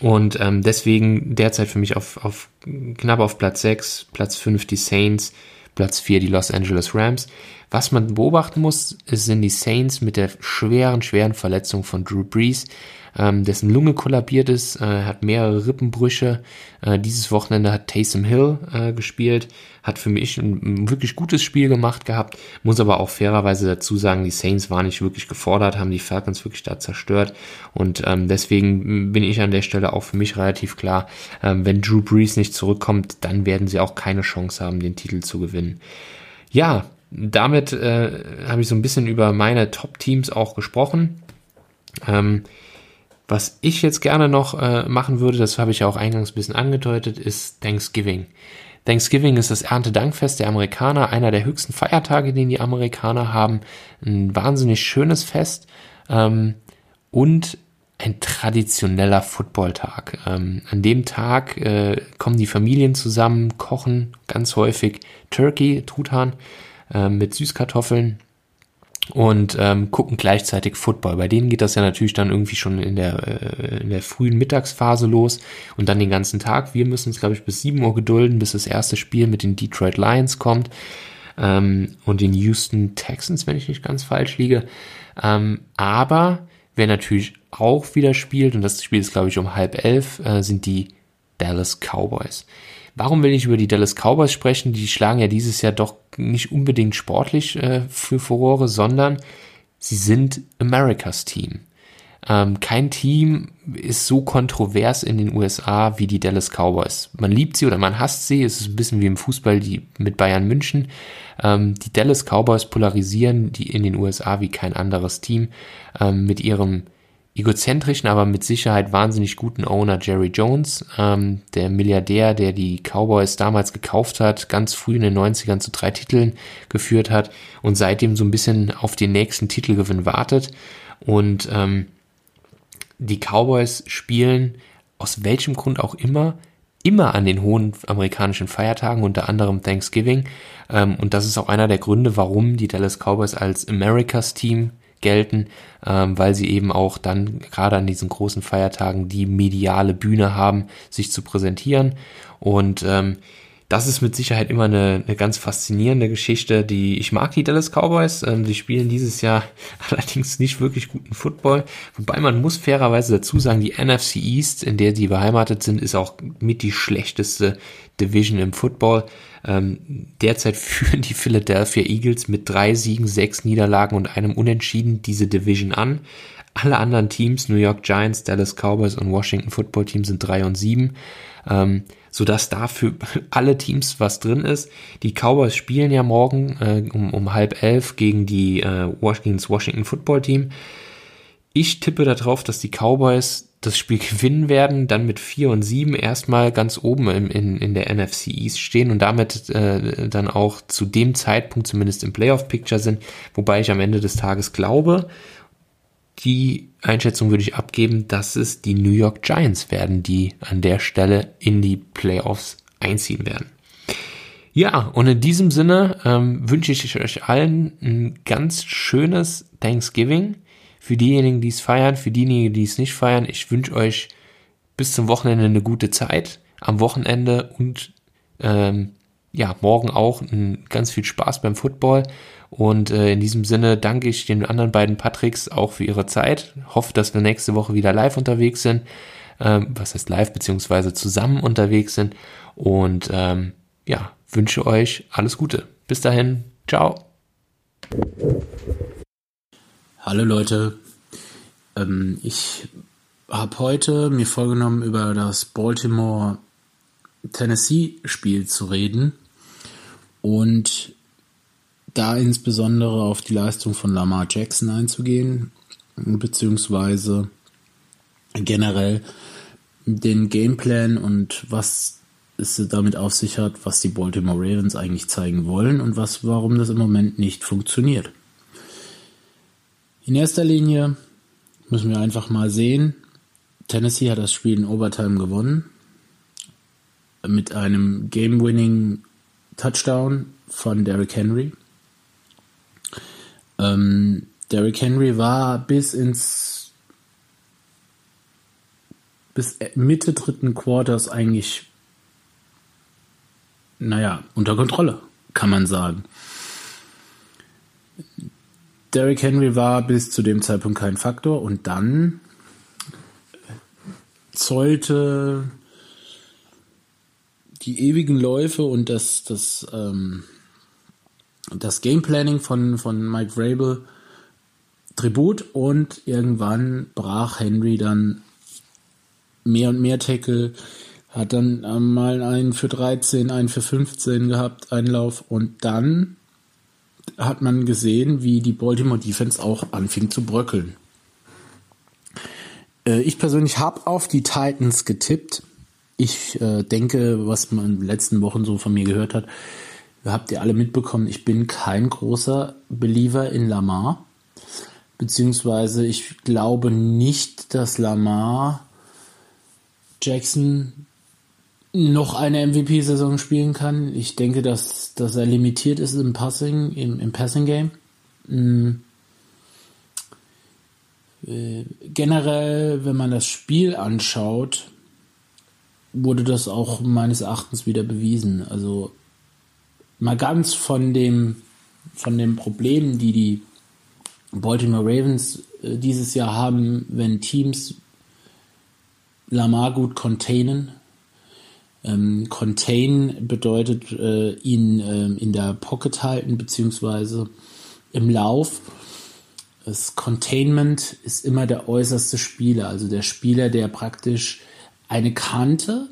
Und ähm, deswegen derzeit für mich auf, auf knapp auf Platz 6, Platz 5 die Saints, Platz 4 die Los Angeles Rams. Was man beobachten muss, sind die Saints mit der schweren, schweren Verletzung von Drew Brees ähm, dessen Lunge kollabiert ist, äh, hat mehrere Rippenbrüche. Äh, dieses Wochenende hat Taysom Hill äh, gespielt, hat für mich ein, ein, wirklich gutes Spiel gemacht gehabt, muss aber auch fairerweise dazu sagen, die Saints waren nicht wirklich gefordert, haben die Falcons wirklich da zerstört und ähm, deswegen bin ich an der Stelle auch für mich relativ klar, ähm, wenn Drew Brees nicht zurückkommt, dann werden sie auch keine Chance haben, den Titel zu gewinnen. Ja, damit äh, habe ich so ein bisschen über meine Top-Teams auch gesprochen. Ähm, was ich jetzt gerne noch äh, machen würde, das habe ich ja auch eingangs ein bisschen angedeutet, ist Thanksgiving. Thanksgiving ist das Erntedankfest der Amerikaner, einer der höchsten Feiertage, den die Amerikaner haben. Ein wahnsinnig schönes Fest ähm, und ein traditioneller Footballtag. Ähm, an dem Tag äh, kommen die Familien zusammen, kochen ganz häufig Turkey, Truthahn äh, mit Süßkartoffeln und ähm, gucken gleichzeitig Football. Bei denen geht das ja natürlich dann irgendwie schon in der, äh, in der frühen Mittagsphase los und dann den ganzen Tag. Wir müssen uns, glaube ich, bis 7 Uhr gedulden, bis das erste Spiel mit den Detroit Lions kommt ähm, und den Houston Texans, wenn ich nicht ganz falsch liege. Ähm, aber wer natürlich auch wieder spielt, und das Spiel ist, glaube ich, um halb elf, äh, sind die Dallas Cowboys. Warum will ich über die Dallas Cowboys sprechen? Die schlagen ja dieses Jahr doch nicht unbedingt sportlich äh, für Furore, sondern sie sind Americas Team. Ähm, kein Team ist so kontrovers in den USA wie die Dallas Cowboys. Man liebt sie oder man hasst sie. Es ist ein bisschen wie im Fußball die mit Bayern München. Ähm, die Dallas Cowboys polarisieren die in den USA wie kein anderes Team ähm, mit ihrem egozentrischen, aber mit Sicherheit wahnsinnig guten Owner Jerry Jones, ähm, der Milliardär, der die Cowboys damals gekauft hat, ganz früh in den 90ern zu drei Titeln geführt hat und seitdem so ein bisschen auf den nächsten Titelgewinn wartet. Und ähm, die Cowboys spielen aus welchem Grund auch immer immer an den hohen amerikanischen Feiertagen, unter anderem Thanksgiving. Ähm, und das ist auch einer der Gründe, warum die Dallas Cowboys als Americas Team gelten, ähm, weil sie eben auch dann gerade an diesen großen Feiertagen die mediale Bühne haben, sich zu präsentieren. Und ähm, das ist mit Sicherheit immer eine, eine ganz faszinierende Geschichte. Die ich mag die Dallas Cowboys. Ähm, die spielen dieses Jahr allerdings nicht wirklich guten Football. Wobei man muss fairerweise dazu sagen, die NFC East, in der sie beheimatet sind, ist auch mit die schlechteste Division im Football. Ähm, derzeit führen die Philadelphia Eagles mit drei Siegen, sechs Niederlagen und einem Unentschieden diese Division an. Alle anderen Teams, New York Giants, Dallas Cowboys und Washington Football Team sind drei und sieben. Ähm, sodass da für alle Teams was drin ist. Die Cowboys spielen ja morgen äh, um, um halb elf gegen die äh, Washington, Washington Football Team. Ich tippe darauf, dass die Cowboys das Spiel gewinnen werden, dann mit 4 und 7 erstmal ganz oben in, in, in der NFC East stehen und damit äh, dann auch zu dem Zeitpunkt zumindest im Playoff-Picture sind, wobei ich am Ende des Tages glaube, die Einschätzung würde ich abgeben, dass es die New York Giants werden, die an der Stelle in die Playoffs einziehen werden. Ja, und in diesem Sinne ähm, wünsche ich euch allen ein ganz schönes Thanksgiving. Für diejenigen, die es feiern, für diejenigen, die es nicht feiern, ich wünsche euch bis zum Wochenende eine gute Zeit. Am Wochenende und ähm, ja, morgen auch ganz viel Spaß beim Football. Und äh, in diesem Sinne danke ich den anderen beiden Patricks auch für ihre Zeit. Hoffe, dass wir nächste Woche wieder live unterwegs sind. Ähm, was heißt live, beziehungsweise zusammen unterwegs sind. Und ähm, ja, wünsche euch alles Gute. Bis dahin, ciao. Hallo Leute, ähm, ich habe heute mir vorgenommen, über das Baltimore Tennessee Spiel zu reden und da insbesondere auf die Leistung von Lamar Jackson einzugehen, beziehungsweise generell den Gameplan und was es damit auf sich hat, was die Baltimore Ravens eigentlich zeigen wollen und was, warum das im Moment nicht funktioniert. In erster Linie müssen wir einfach mal sehen, Tennessee hat das Spiel in Overtime gewonnen mit einem Game-Winning Touchdown von Derrick Henry. Ähm, Derrick Henry war bis ins bis Mitte dritten Quarters eigentlich naja, unter Kontrolle, kann man sagen. Derrick Henry war bis zu dem Zeitpunkt kein Faktor und dann zollte die ewigen Läufe und das, das, ähm, das Gameplanning von, von Mike Vrabel Tribut und irgendwann brach Henry dann mehr und mehr Tackle, hat dann mal einen für 13, einen für 15 gehabt, Einlauf und dann hat man gesehen, wie die Baltimore Defense auch anfing zu bröckeln. Äh, ich persönlich habe auf die Titans getippt. Ich äh, denke, was man in den letzten Wochen so von mir gehört hat, habt ihr alle mitbekommen, ich bin kein großer Believer in Lamar. Beziehungsweise ich glaube nicht, dass Lamar Jackson noch eine MVP-Saison spielen kann. Ich denke, dass, dass er limitiert ist im Passing, im, im Passing-Game. Mhm. Äh, generell, wenn man das Spiel anschaut, wurde das auch meines Erachtens wieder bewiesen. Also mal ganz von dem von den Problemen, die die Baltimore Ravens äh, dieses Jahr haben, wenn Teams Lamar gut containen, ähm, contain bedeutet äh, ihn äh, in der Pocket halten beziehungsweise im Lauf. Das Containment ist immer der äußerste Spieler, also der Spieler, der praktisch eine Kante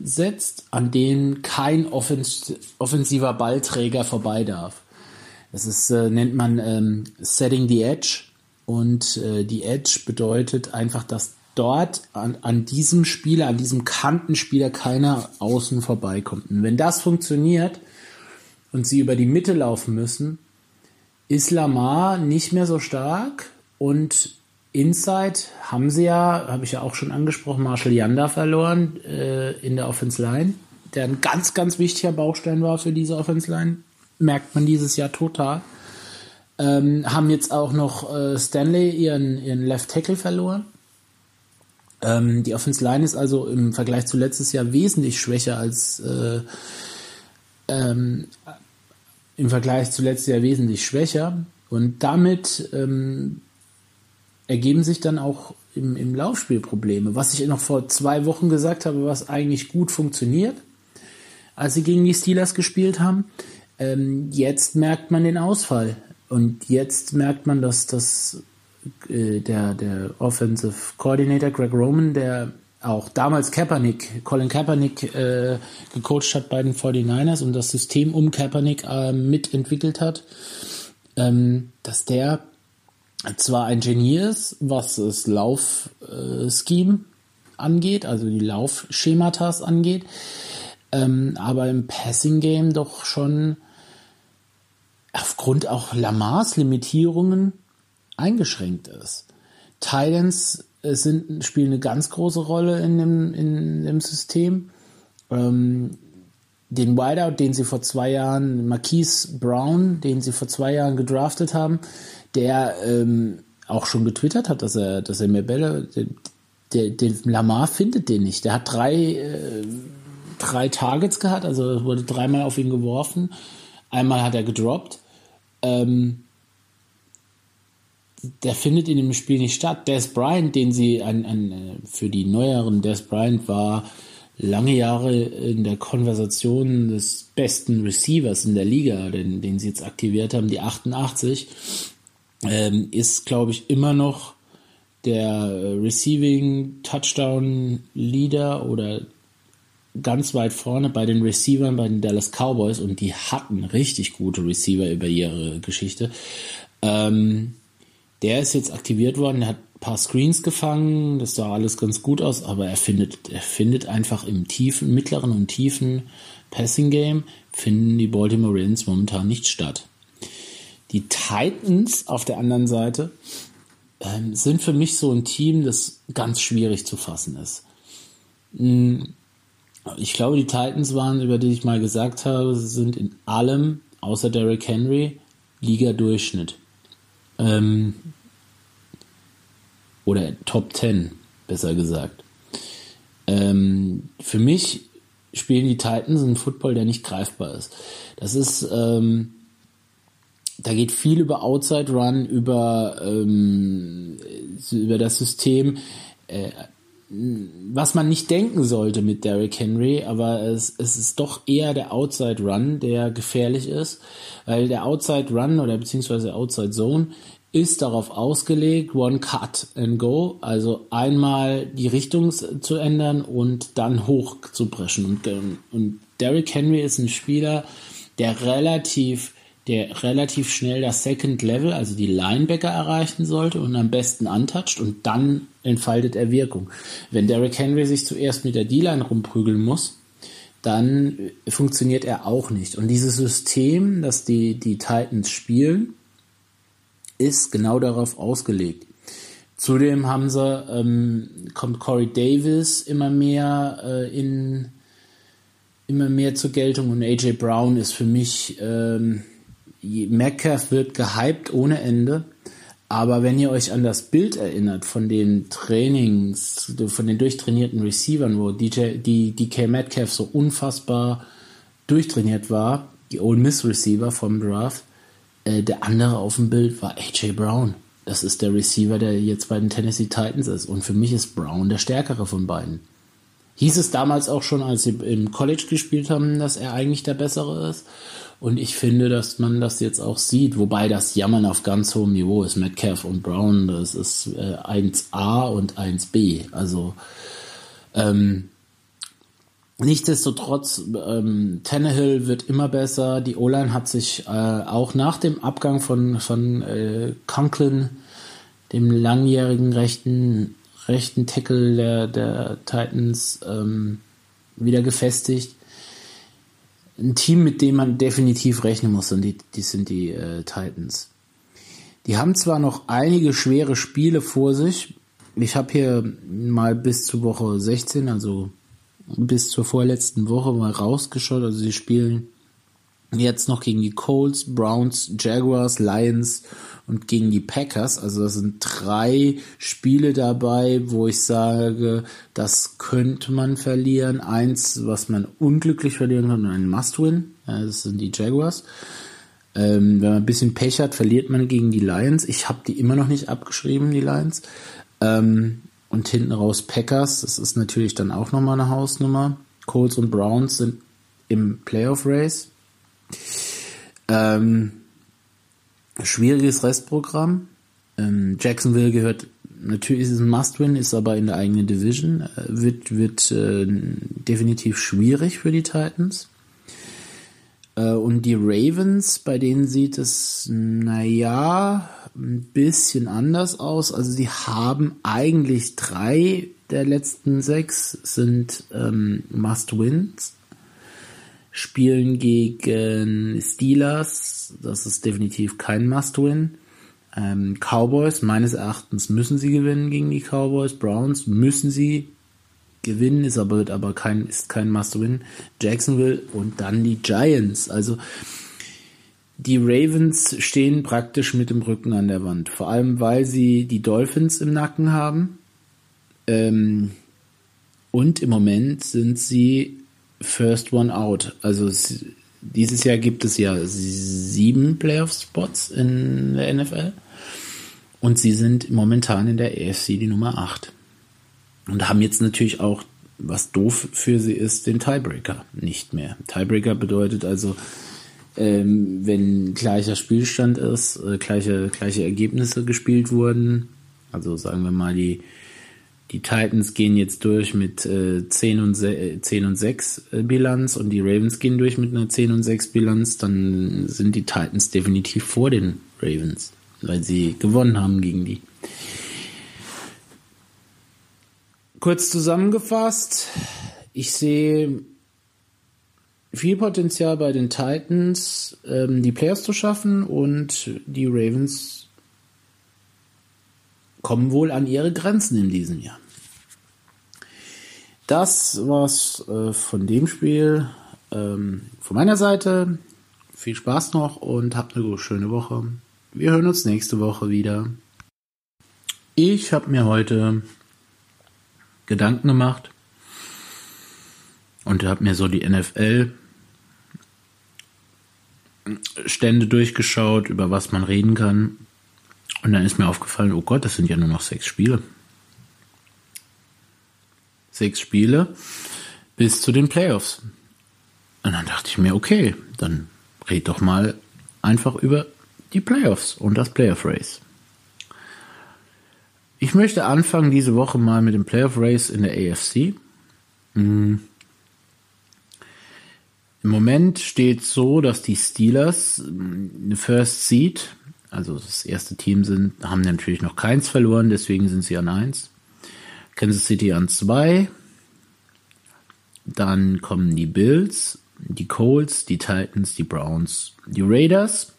setzt, an dem kein offens offensiver Ballträger vorbei darf. Das ist, äh, nennt man ähm, Setting the Edge. Und äh, die Edge bedeutet einfach, dass dort an, an diesem Spieler, an diesem Kantenspieler keiner außen vorbeikommt. Und wenn das funktioniert und sie über die Mitte laufen müssen, ist Lamar nicht mehr so stark und Inside haben sie ja, habe ich ja auch schon angesprochen, Marshall Yanda verloren äh, in der Offense Line, der ein ganz, ganz wichtiger Baustein war für diese Offense Line. Merkt man dieses Jahr total. Ähm, haben jetzt auch noch äh, Stanley ihren, ihren Left Tackle verloren. Ähm, die Offense Line ist also im Vergleich zu letztes Jahr wesentlich schwächer als äh, ähm, im Vergleich zu letztes Jahr wesentlich schwächer. Und damit ähm, ergeben sich dann auch im, im Laufspiel Probleme. Was ich noch vor zwei Wochen gesagt habe, was eigentlich gut funktioniert, als sie gegen die Steelers gespielt haben. Ähm, jetzt merkt man den Ausfall. Und jetzt merkt man, dass das äh, der, der Offensive Coordinator Greg Roman, der auch damals Kaepernick, Colin Kaepernick äh, gecoacht hat bei den 49ers und das System um Kaepernick äh, mitentwickelt hat, ähm, dass der zwar ein Genie ist, was das Laufscheme äh, angeht, also die Laufschematas angeht, ähm, aber im Passing Game doch schon aufgrund auch Lamars Limitierungen eingeschränkt ist. Titans äh, sind, spielen eine ganz große Rolle in dem, in dem System. Ähm, den Wideout, den sie vor zwei Jahren, Marquise Brown, den sie vor zwei Jahren gedraftet haben, der ähm, auch schon getwittert hat, dass er, dass er mehr Bälle, der, der, Lamar findet den nicht. Der hat drei, äh, drei Targets gehabt, also wurde dreimal auf ihn geworfen. Einmal hat er gedroppt. Ähm, der findet in dem Spiel nicht statt. Des Bryant, den sie an, an, äh, für die neueren, Des Bryant war lange Jahre in der Konversation des besten Receivers in der Liga, den, den sie jetzt aktiviert haben, die 88 ähm, ist, glaube ich, immer noch der Receiving Touchdown Leader oder ganz weit vorne bei den Receivern bei den Dallas Cowboys und die hatten richtig gute Receiver über ihre Geschichte. Ähm, der ist jetzt aktiviert worden, er hat ein paar Screens gefangen, das sah alles ganz gut aus, aber er findet, er findet einfach im tiefen, mittleren und tiefen Passing Game finden die Baltimore Ravens momentan nicht statt. Die Titans auf der anderen Seite ähm, sind für mich so ein Team, das ganz schwierig zu fassen ist. Hm, ich glaube, die Titans waren, über die ich mal gesagt habe, sind in allem, außer Derrick Henry, Liga-Durchschnitt. Ähm, oder Top 10, besser gesagt. Ähm, für mich spielen die Titans einen Football, der nicht greifbar ist. Das ist ähm, da geht viel über Outside Run, über, ähm, über das System, äh, was man nicht denken sollte mit Derrick Henry, aber es, es ist doch eher der Outside Run, der gefährlich ist, weil der Outside Run oder beziehungsweise Outside Zone ist darauf ausgelegt, One Cut and Go, also einmal die Richtung zu ändern und dann hoch zu brechen. Und, und Derrick Henry ist ein Spieler, der relativ der relativ schnell das Second Level, also die Linebacker erreichen sollte und am besten antatscht und dann entfaltet er Wirkung. Wenn Derrick Henry sich zuerst mit der D-Line rumprügeln muss, dann funktioniert er auch nicht. Und dieses System, das die, die Titans spielen, ist genau darauf ausgelegt. Zudem haben sie, ähm, kommt Corey Davis immer mehr äh, in immer mehr zur Geltung und AJ Brown ist für mich ähm, Metcalf wird gehypt ohne Ende. Aber wenn ihr euch an das Bild erinnert von den Trainings, von den durchtrainierten Receivern, wo DJ, die DK Metcalf so unfassbar durchtrainiert war, die Old Miss Receiver vom Draft, äh, der andere auf dem Bild war AJ Brown. Das ist der Receiver, der jetzt bei den Tennessee Titans ist. Und für mich ist Brown der stärkere von beiden. hieß es damals auch schon, als sie im College gespielt haben, dass er eigentlich der Bessere ist. Und ich finde, dass man das jetzt auch sieht, wobei das Jammern auf ganz hohem Niveau ist. Metcalf und Brown, das ist äh, 1a und 1b. Also ähm, nichtsdestotrotz, ähm, Tannehill wird immer besser. Die O-Line hat sich äh, auch nach dem Abgang von, von äh, Conklin, dem langjährigen rechten, rechten Tackle der, der Titans, ähm, wieder gefestigt ein Team, mit dem man definitiv rechnen muss, und die, die sind die äh, Titans. Die haben zwar noch einige schwere Spiele vor sich. Ich habe hier mal bis zur Woche 16, also bis zur vorletzten Woche mal rausgeschaut. Also sie spielen jetzt noch gegen die Colts, Browns, Jaguars, Lions und gegen die Packers. Also das sind drei Spiele dabei, wo ich sage, das könnte man verlieren. Eins, was man unglücklich verlieren kann, ein Must-Win. Das sind die Jaguars. Ähm, wenn man ein bisschen Pech hat, verliert man gegen die Lions. Ich habe die immer noch nicht abgeschrieben, die Lions. Ähm, und hinten raus Packers. Das ist natürlich dann auch nochmal eine Hausnummer. Colts und Browns sind im Playoff-Race. Ähm, schwieriges Restprogramm. Ähm, Jacksonville gehört, natürlich ist es ein Must-Win, ist aber in der eigenen Division, äh, wird, wird äh, definitiv schwierig für die Titans. Äh, und die Ravens, bei denen sieht es, naja, ein bisschen anders aus. Also sie haben eigentlich drei der letzten sechs sind ähm, Must-Wins spielen gegen Steelers. Das ist definitiv kein Must-Win. Ähm, Cowboys, meines Erachtens müssen sie gewinnen gegen die Cowboys. Browns müssen sie gewinnen, ist aber, wird aber kein, ist kein Must-Win. Jacksonville und dann die Giants. Also, die Ravens stehen praktisch mit dem Rücken an der Wand. Vor allem, weil sie die Dolphins im Nacken haben. Ähm, und im Moment sind sie First One Out. Also dieses Jahr gibt es ja sieben Playoff-Spots in der NFL. Und sie sind momentan in der AFC die Nummer 8. Und haben jetzt natürlich auch, was doof für sie ist, den Tiebreaker nicht mehr. Tiebreaker bedeutet also, ähm, wenn gleicher Spielstand ist, äh, gleiche, gleiche Ergebnisse gespielt wurden, also sagen wir mal die die Titans gehen jetzt durch mit äh, 10, und 10 und 6 äh, Bilanz und die Ravens gehen durch mit einer 10 und 6 Bilanz, dann sind die Titans definitiv vor den Ravens, weil sie gewonnen haben gegen die. Kurz zusammengefasst, ich sehe viel Potenzial bei den Titans, ähm, die Players zu schaffen und die Ravens kommen wohl an ihre Grenzen in diesem Jahr. Das war's äh, von dem Spiel. Ähm, von meiner Seite viel Spaß noch und habt eine schöne Woche. Wir hören uns nächste Woche wieder. Ich habe mir heute Gedanken gemacht und habe mir so die NFL Stände durchgeschaut, über was man reden kann. Und dann ist mir aufgefallen, oh Gott, das sind ja nur noch sechs Spiele. Sechs Spiele bis zu den Playoffs. Und dann dachte ich mir, okay, dann red doch mal einfach über die Playoffs und das Playoff Race. Ich möchte anfangen diese Woche mal mit dem Playoff Race in der AFC. Hm. Im Moment steht so, dass die Steelers eine First Seed also das erste Team sind, haben natürlich noch keins verloren, deswegen sind sie an eins. Kansas City an zwei. Dann kommen die Bills, die Colts, die Titans, die Browns, die Raiders.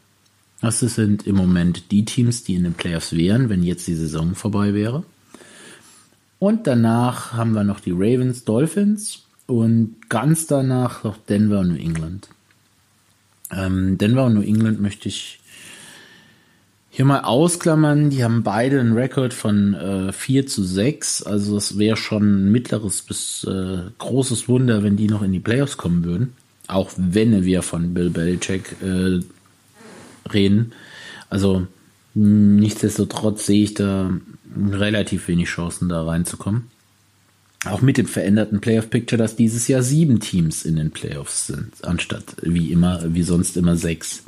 Das sind im Moment die Teams, die in den Playoffs wären, wenn jetzt die Saison vorbei wäre. Und danach haben wir noch die Ravens, Dolphins und ganz danach noch Denver und New England. Ähm, Denver und New England möchte ich hier mal ausklammern, die haben beide einen Rekord von äh, 4 zu 6. Also es wäre schon ein mittleres bis äh, großes Wunder, wenn die noch in die Playoffs kommen würden. Auch wenn wir von Bill Belichick äh, reden. Also nichtsdestotrotz sehe ich da relativ wenig Chancen, da reinzukommen. Auch mit dem veränderten Playoff-Picture, dass dieses Jahr sieben Teams in den Playoffs sind, anstatt wie immer, wie sonst immer sechs.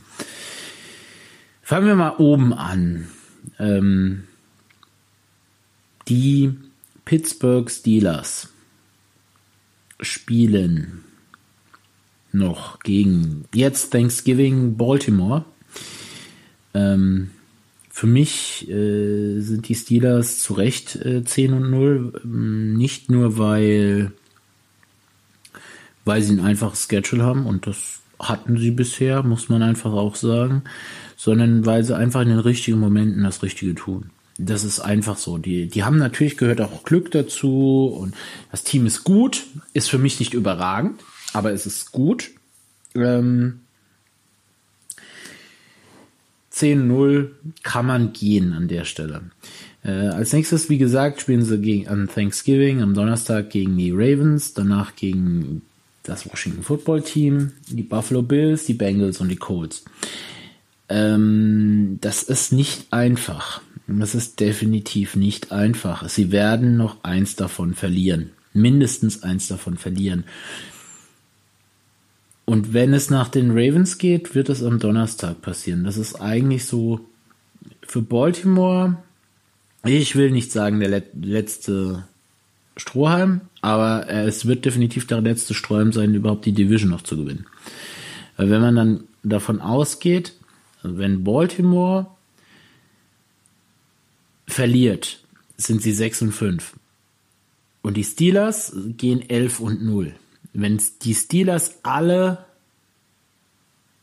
Fangen wir mal oben an. Ähm, die Pittsburgh Steelers spielen noch gegen jetzt Thanksgiving Baltimore. Ähm, für mich äh, sind die Steelers zu Recht äh, 10 und 0. Ähm, nicht nur, weil, weil sie ein einfaches Schedule haben und das hatten sie bisher, muss man einfach auch sagen, sondern weil sie einfach in den richtigen Momenten das Richtige tun. Das ist einfach so. Die, die haben natürlich gehört auch Glück dazu und das Team ist gut, ist für mich nicht überragend, aber es ist gut. Ähm, 10-0 kann man gehen an der Stelle. Äh, als nächstes, wie gesagt, spielen sie gegen, an Thanksgiving am Donnerstag gegen die Ravens, danach gegen das Washington Football Team, die Buffalo Bills, die Bengals und die Colts. Ähm, das ist nicht einfach. Das ist definitiv nicht einfach. Sie werden noch eins davon verlieren. Mindestens eins davon verlieren. Und wenn es nach den Ravens geht, wird es am Donnerstag passieren. Das ist eigentlich so für Baltimore, ich will nicht sagen der letzte Strohhalm, aber es wird definitiv der letzte Strohhalm sein, überhaupt die Division noch zu gewinnen. Weil wenn man dann davon ausgeht, wenn Baltimore verliert, sind sie 6 und 5. Und die Steelers gehen 11 und 0 wenn die Steelers alle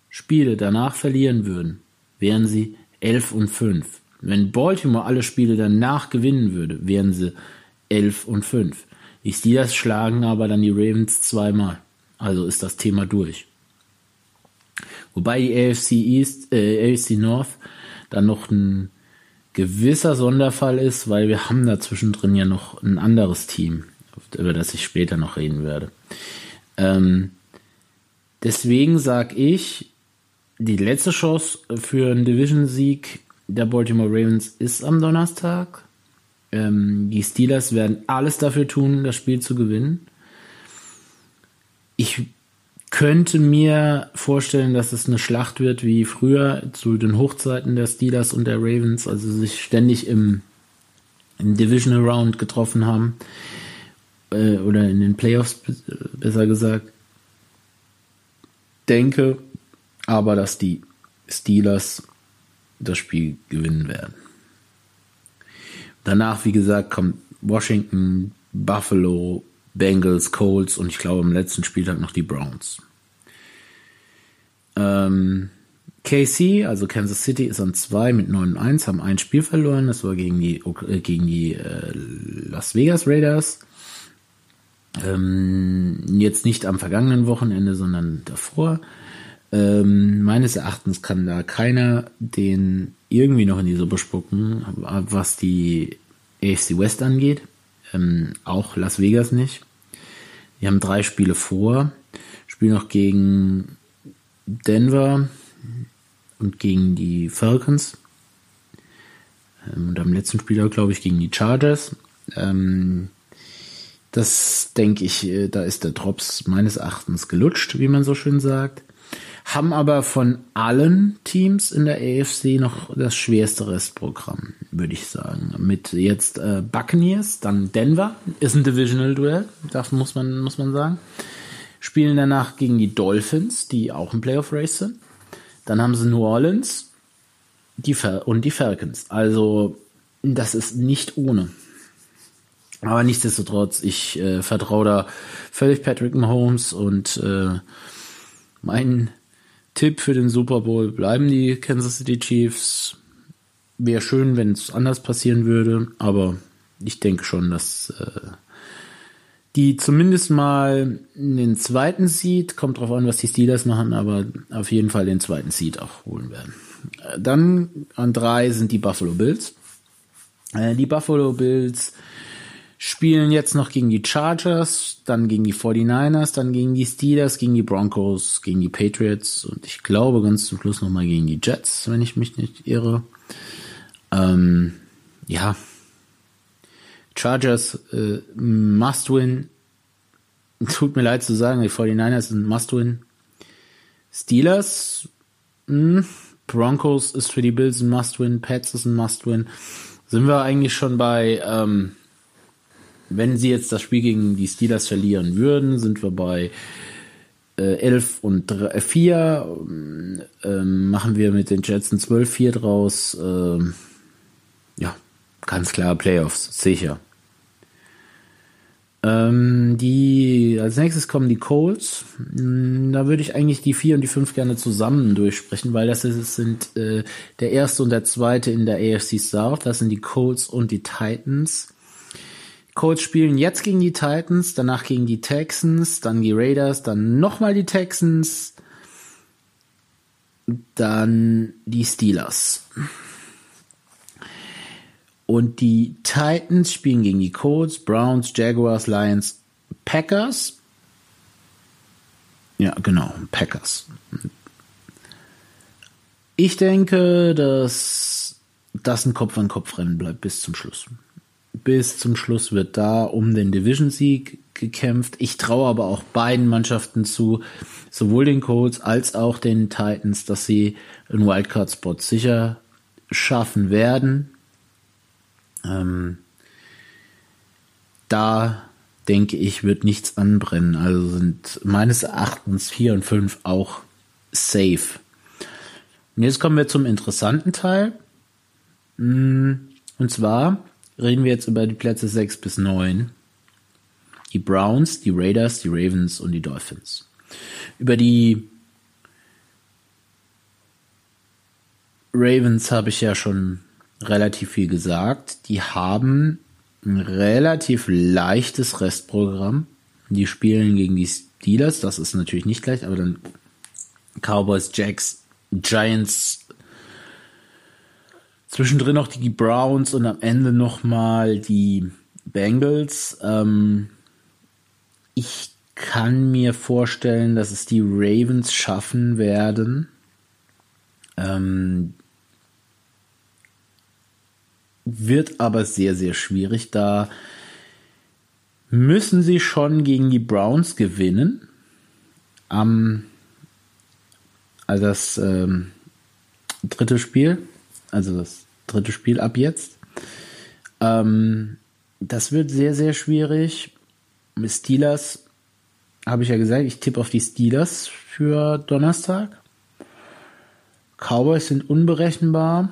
Spiele danach verlieren würden, wären sie 11 und 5. Wenn Baltimore alle Spiele danach gewinnen würde, wären sie 11 und 5. Die Steelers schlagen aber dann die Ravens zweimal. Also ist das Thema durch. Wobei die AFC East, äh, AFC North dann noch ein gewisser Sonderfall ist, weil wir haben da zwischendrin ja noch ein anderes Team, über das ich später noch reden werde. Ähm, deswegen sage ich, die letzte Chance für einen Division-Sieg der Baltimore Ravens ist am Donnerstag. Ähm, die Steelers werden alles dafür tun, das Spiel zu gewinnen. Ich könnte mir vorstellen, dass es eine Schlacht wird wie früher zu den Hochzeiten der Steelers und der Ravens, also sich ständig im, im Divisional Round getroffen haben äh, oder in den Playoffs besser gesagt. Denke aber, dass die Steelers das Spiel gewinnen werden. Danach, wie gesagt, kommt Washington, Buffalo, Bengals, Colts und ich glaube am letzten Spieltag noch die Browns. Ähm, KC, also Kansas City, ist an 2 mit 9 und 1, haben ein Spiel verloren. Das war gegen die, äh, gegen die äh, Las Vegas Raiders. Ähm, jetzt nicht am vergangenen Wochenende, sondern davor. Ähm, meines Erachtens kann da keiner den irgendwie noch in die Suppe spucken, was die AFC West angeht. Ähm, auch Las Vegas nicht. Die haben drei Spiele vor. Spielen noch gegen Denver und gegen die Falcons. Ähm, und am letzten Spieler, glaube ich, gegen die Chargers. Ähm, das denke ich, äh, da ist der Drops meines Erachtens gelutscht, wie man so schön sagt. Haben aber von allen Teams in der AFC noch das schwerste Restprogramm, würde ich sagen. Mit jetzt äh, Buccaneers, dann Denver, ist ein Divisional-Duell, das muss man, muss man sagen. Spielen danach gegen die Dolphins, die auch ein Playoff-Race sind. Dann haben sie New Orleans die und die Falcons. Also, das ist nicht ohne. Aber nichtsdestotrotz, ich äh, vertraue da völlig Patrick Mahomes und äh, mein Tipp für den Super Bowl bleiben die Kansas City Chiefs. Wäre schön, wenn es anders passieren würde, aber ich denke schon, dass äh, die zumindest mal den zweiten Seed, kommt drauf an, was die Steelers machen, aber auf jeden Fall den zweiten Seed auch holen werden. Dann an drei sind die Buffalo Bills. Äh, die Buffalo Bills spielen jetzt noch gegen die Chargers, dann gegen die 49ers, dann gegen die Steelers, gegen die Broncos, gegen die Patriots und ich glaube ganz zum Schluss nochmal gegen die Jets, wenn ich mich nicht irre. Ähm, ja. Chargers äh, must win. Tut mir leid zu sagen, die 49ers sind must win. Steelers, mh, Broncos ist für die Bills ein must win. Pets ist ein must win. Sind wir eigentlich schon bei, ähm, wenn sie jetzt das Spiel gegen die Steelers verlieren würden, sind wir bei äh, 11 und 3, 4. Ähm, machen wir mit den Jets ein 12-4 draus. Ähm, ja, ganz klar Playoffs, sicher. Ähm, die, als nächstes kommen die Colts. Hm, Da würde ich eigentlich die 4 und die 5 gerne zusammen durchsprechen, weil das ist, sind äh, der erste und der zweite in der AFC South. Das sind die Colts und die Titans. Colts spielen jetzt gegen die Titans, danach gegen die Texans, dann die Raiders, dann nochmal die Texans, dann die Steelers. Und die Titans spielen gegen die Colts, Browns, Jaguars, Lions, Packers. Ja, genau, Packers. Ich denke, dass das ein Kopf-an-Kopf-Rennen bleibt bis zum Schluss. Bis zum Schluss wird da um den Division-Sieg gekämpft. Ich traue aber auch beiden Mannschaften zu, sowohl den Colts als auch den Titans, dass sie einen Wildcard-Spot sicher schaffen werden. Ähm, da denke ich, wird nichts anbrennen. Also sind meines Erachtens 4 und 5 auch safe. Und jetzt kommen wir zum interessanten Teil. Mm, Und zwar reden wir jetzt über die Plätze 6 bis 9. Die Browns, die Raiders, die Ravens und die Dolphins. Über die Ravens habe ich ja schon relativ viel gesagt. Die haben ein relativ leichtes Restprogramm. Die spielen gegen die Steelers, das ist natürlich nicht leicht, aber dann Cowboys, Jacks, Giants, zwischendrin noch die Browns und am Ende nochmal die Bengals. Ähm, ich kann mir vorstellen, dass es die Ravens schaffen werden. Ähm, wird aber sehr, sehr schwierig. Da müssen sie schon gegen die Browns gewinnen. Am also das ähm, dritte Spiel, also das dritte Spiel ab jetzt. Ähm, das wird sehr, sehr schwierig. Steelers habe ich ja gesagt, ich tippe auf die Steelers für Donnerstag. Cowboys sind unberechenbar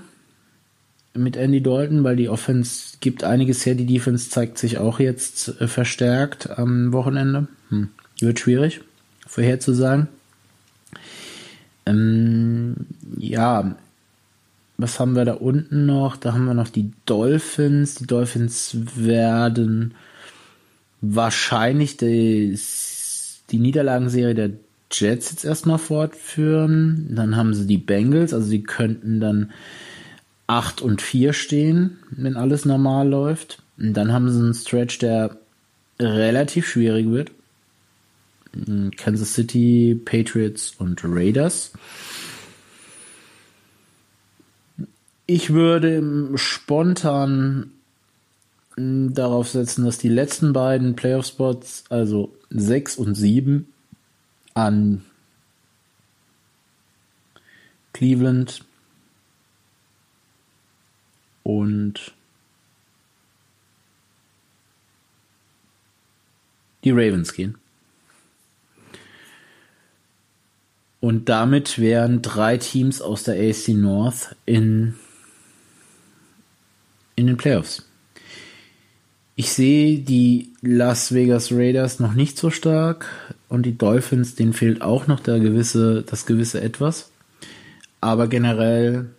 mit Andy Dalton, weil die Offense gibt einiges her. Die Defense zeigt sich auch jetzt äh, verstärkt am Wochenende. Hm. Wird schwierig, vorherzusagen. Ähm, ja, was haben wir da unten noch? Da haben wir noch die Dolphins. Die Dolphins werden wahrscheinlich die, die Niederlagenserie der Jets jetzt erstmal fortführen. Dann haben sie die Bengals, also sie könnten dann 8 und 4 stehen, wenn alles normal läuft. Und dann haben sie einen Stretch, der relativ schwierig wird. Kansas City, Patriots und Raiders. Ich würde spontan darauf setzen, dass die letzten beiden Playoff-Spots, also 6 und 7, an Cleveland und die Ravens gehen. Und damit wären drei Teams aus der AC North in, in den Playoffs. Ich sehe die Las Vegas Raiders noch nicht so stark und die Dolphins, denen fehlt auch noch der gewisse, das gewisse Etwas. Aber generell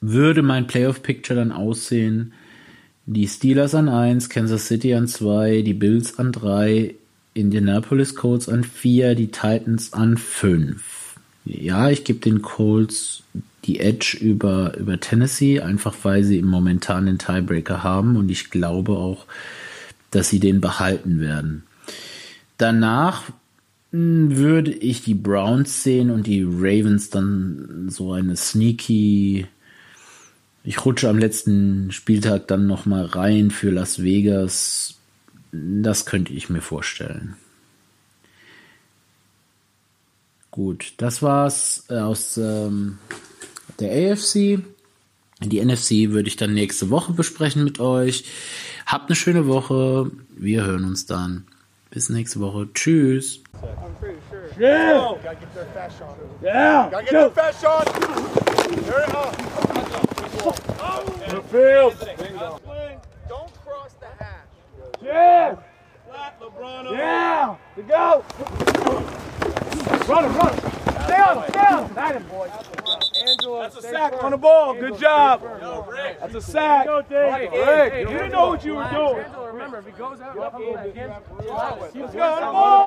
würde mein Playoff-Picture dann aussehen, die Steelers an 1, Kansas City an 2, die Bills an 3, Indianapolis Colts an 4, die Titans an 5. Ja, ich gebe den Colts die Edge über, über Tennessee, einfach weil sie im momentan den Tiebreaker haben und ich glaube auch, dass sie den behalten werden. Danach hm, würde ich die Browns sehen und die Ravens dann so eine sneaky ich rutsche am letzten Spieltag dann nochmal rein für Las Vegas. Das könnte ich mir vorstellen. Gut, das war's äh, aus ähm, der AFC. Die NFC würde ich dann nächste Woche besprechen mit euch. Habt eine schöne Woche. Wir hören uns dann. Bis nächste Woche. Tschüss. Yeah. Gotta get their fast shot. Yeah. Gotta get their fast shot. There it up. The field. Don't cross the hash. Yeah. Yeah. To go. Run him, run him. Stay on him, stay on him. Him, boys. That's a sack on the ball. Good job. That's a sack. Rick, Rick, you didn't know what you were doing. Remember, if he goes out, Let's go on the ball.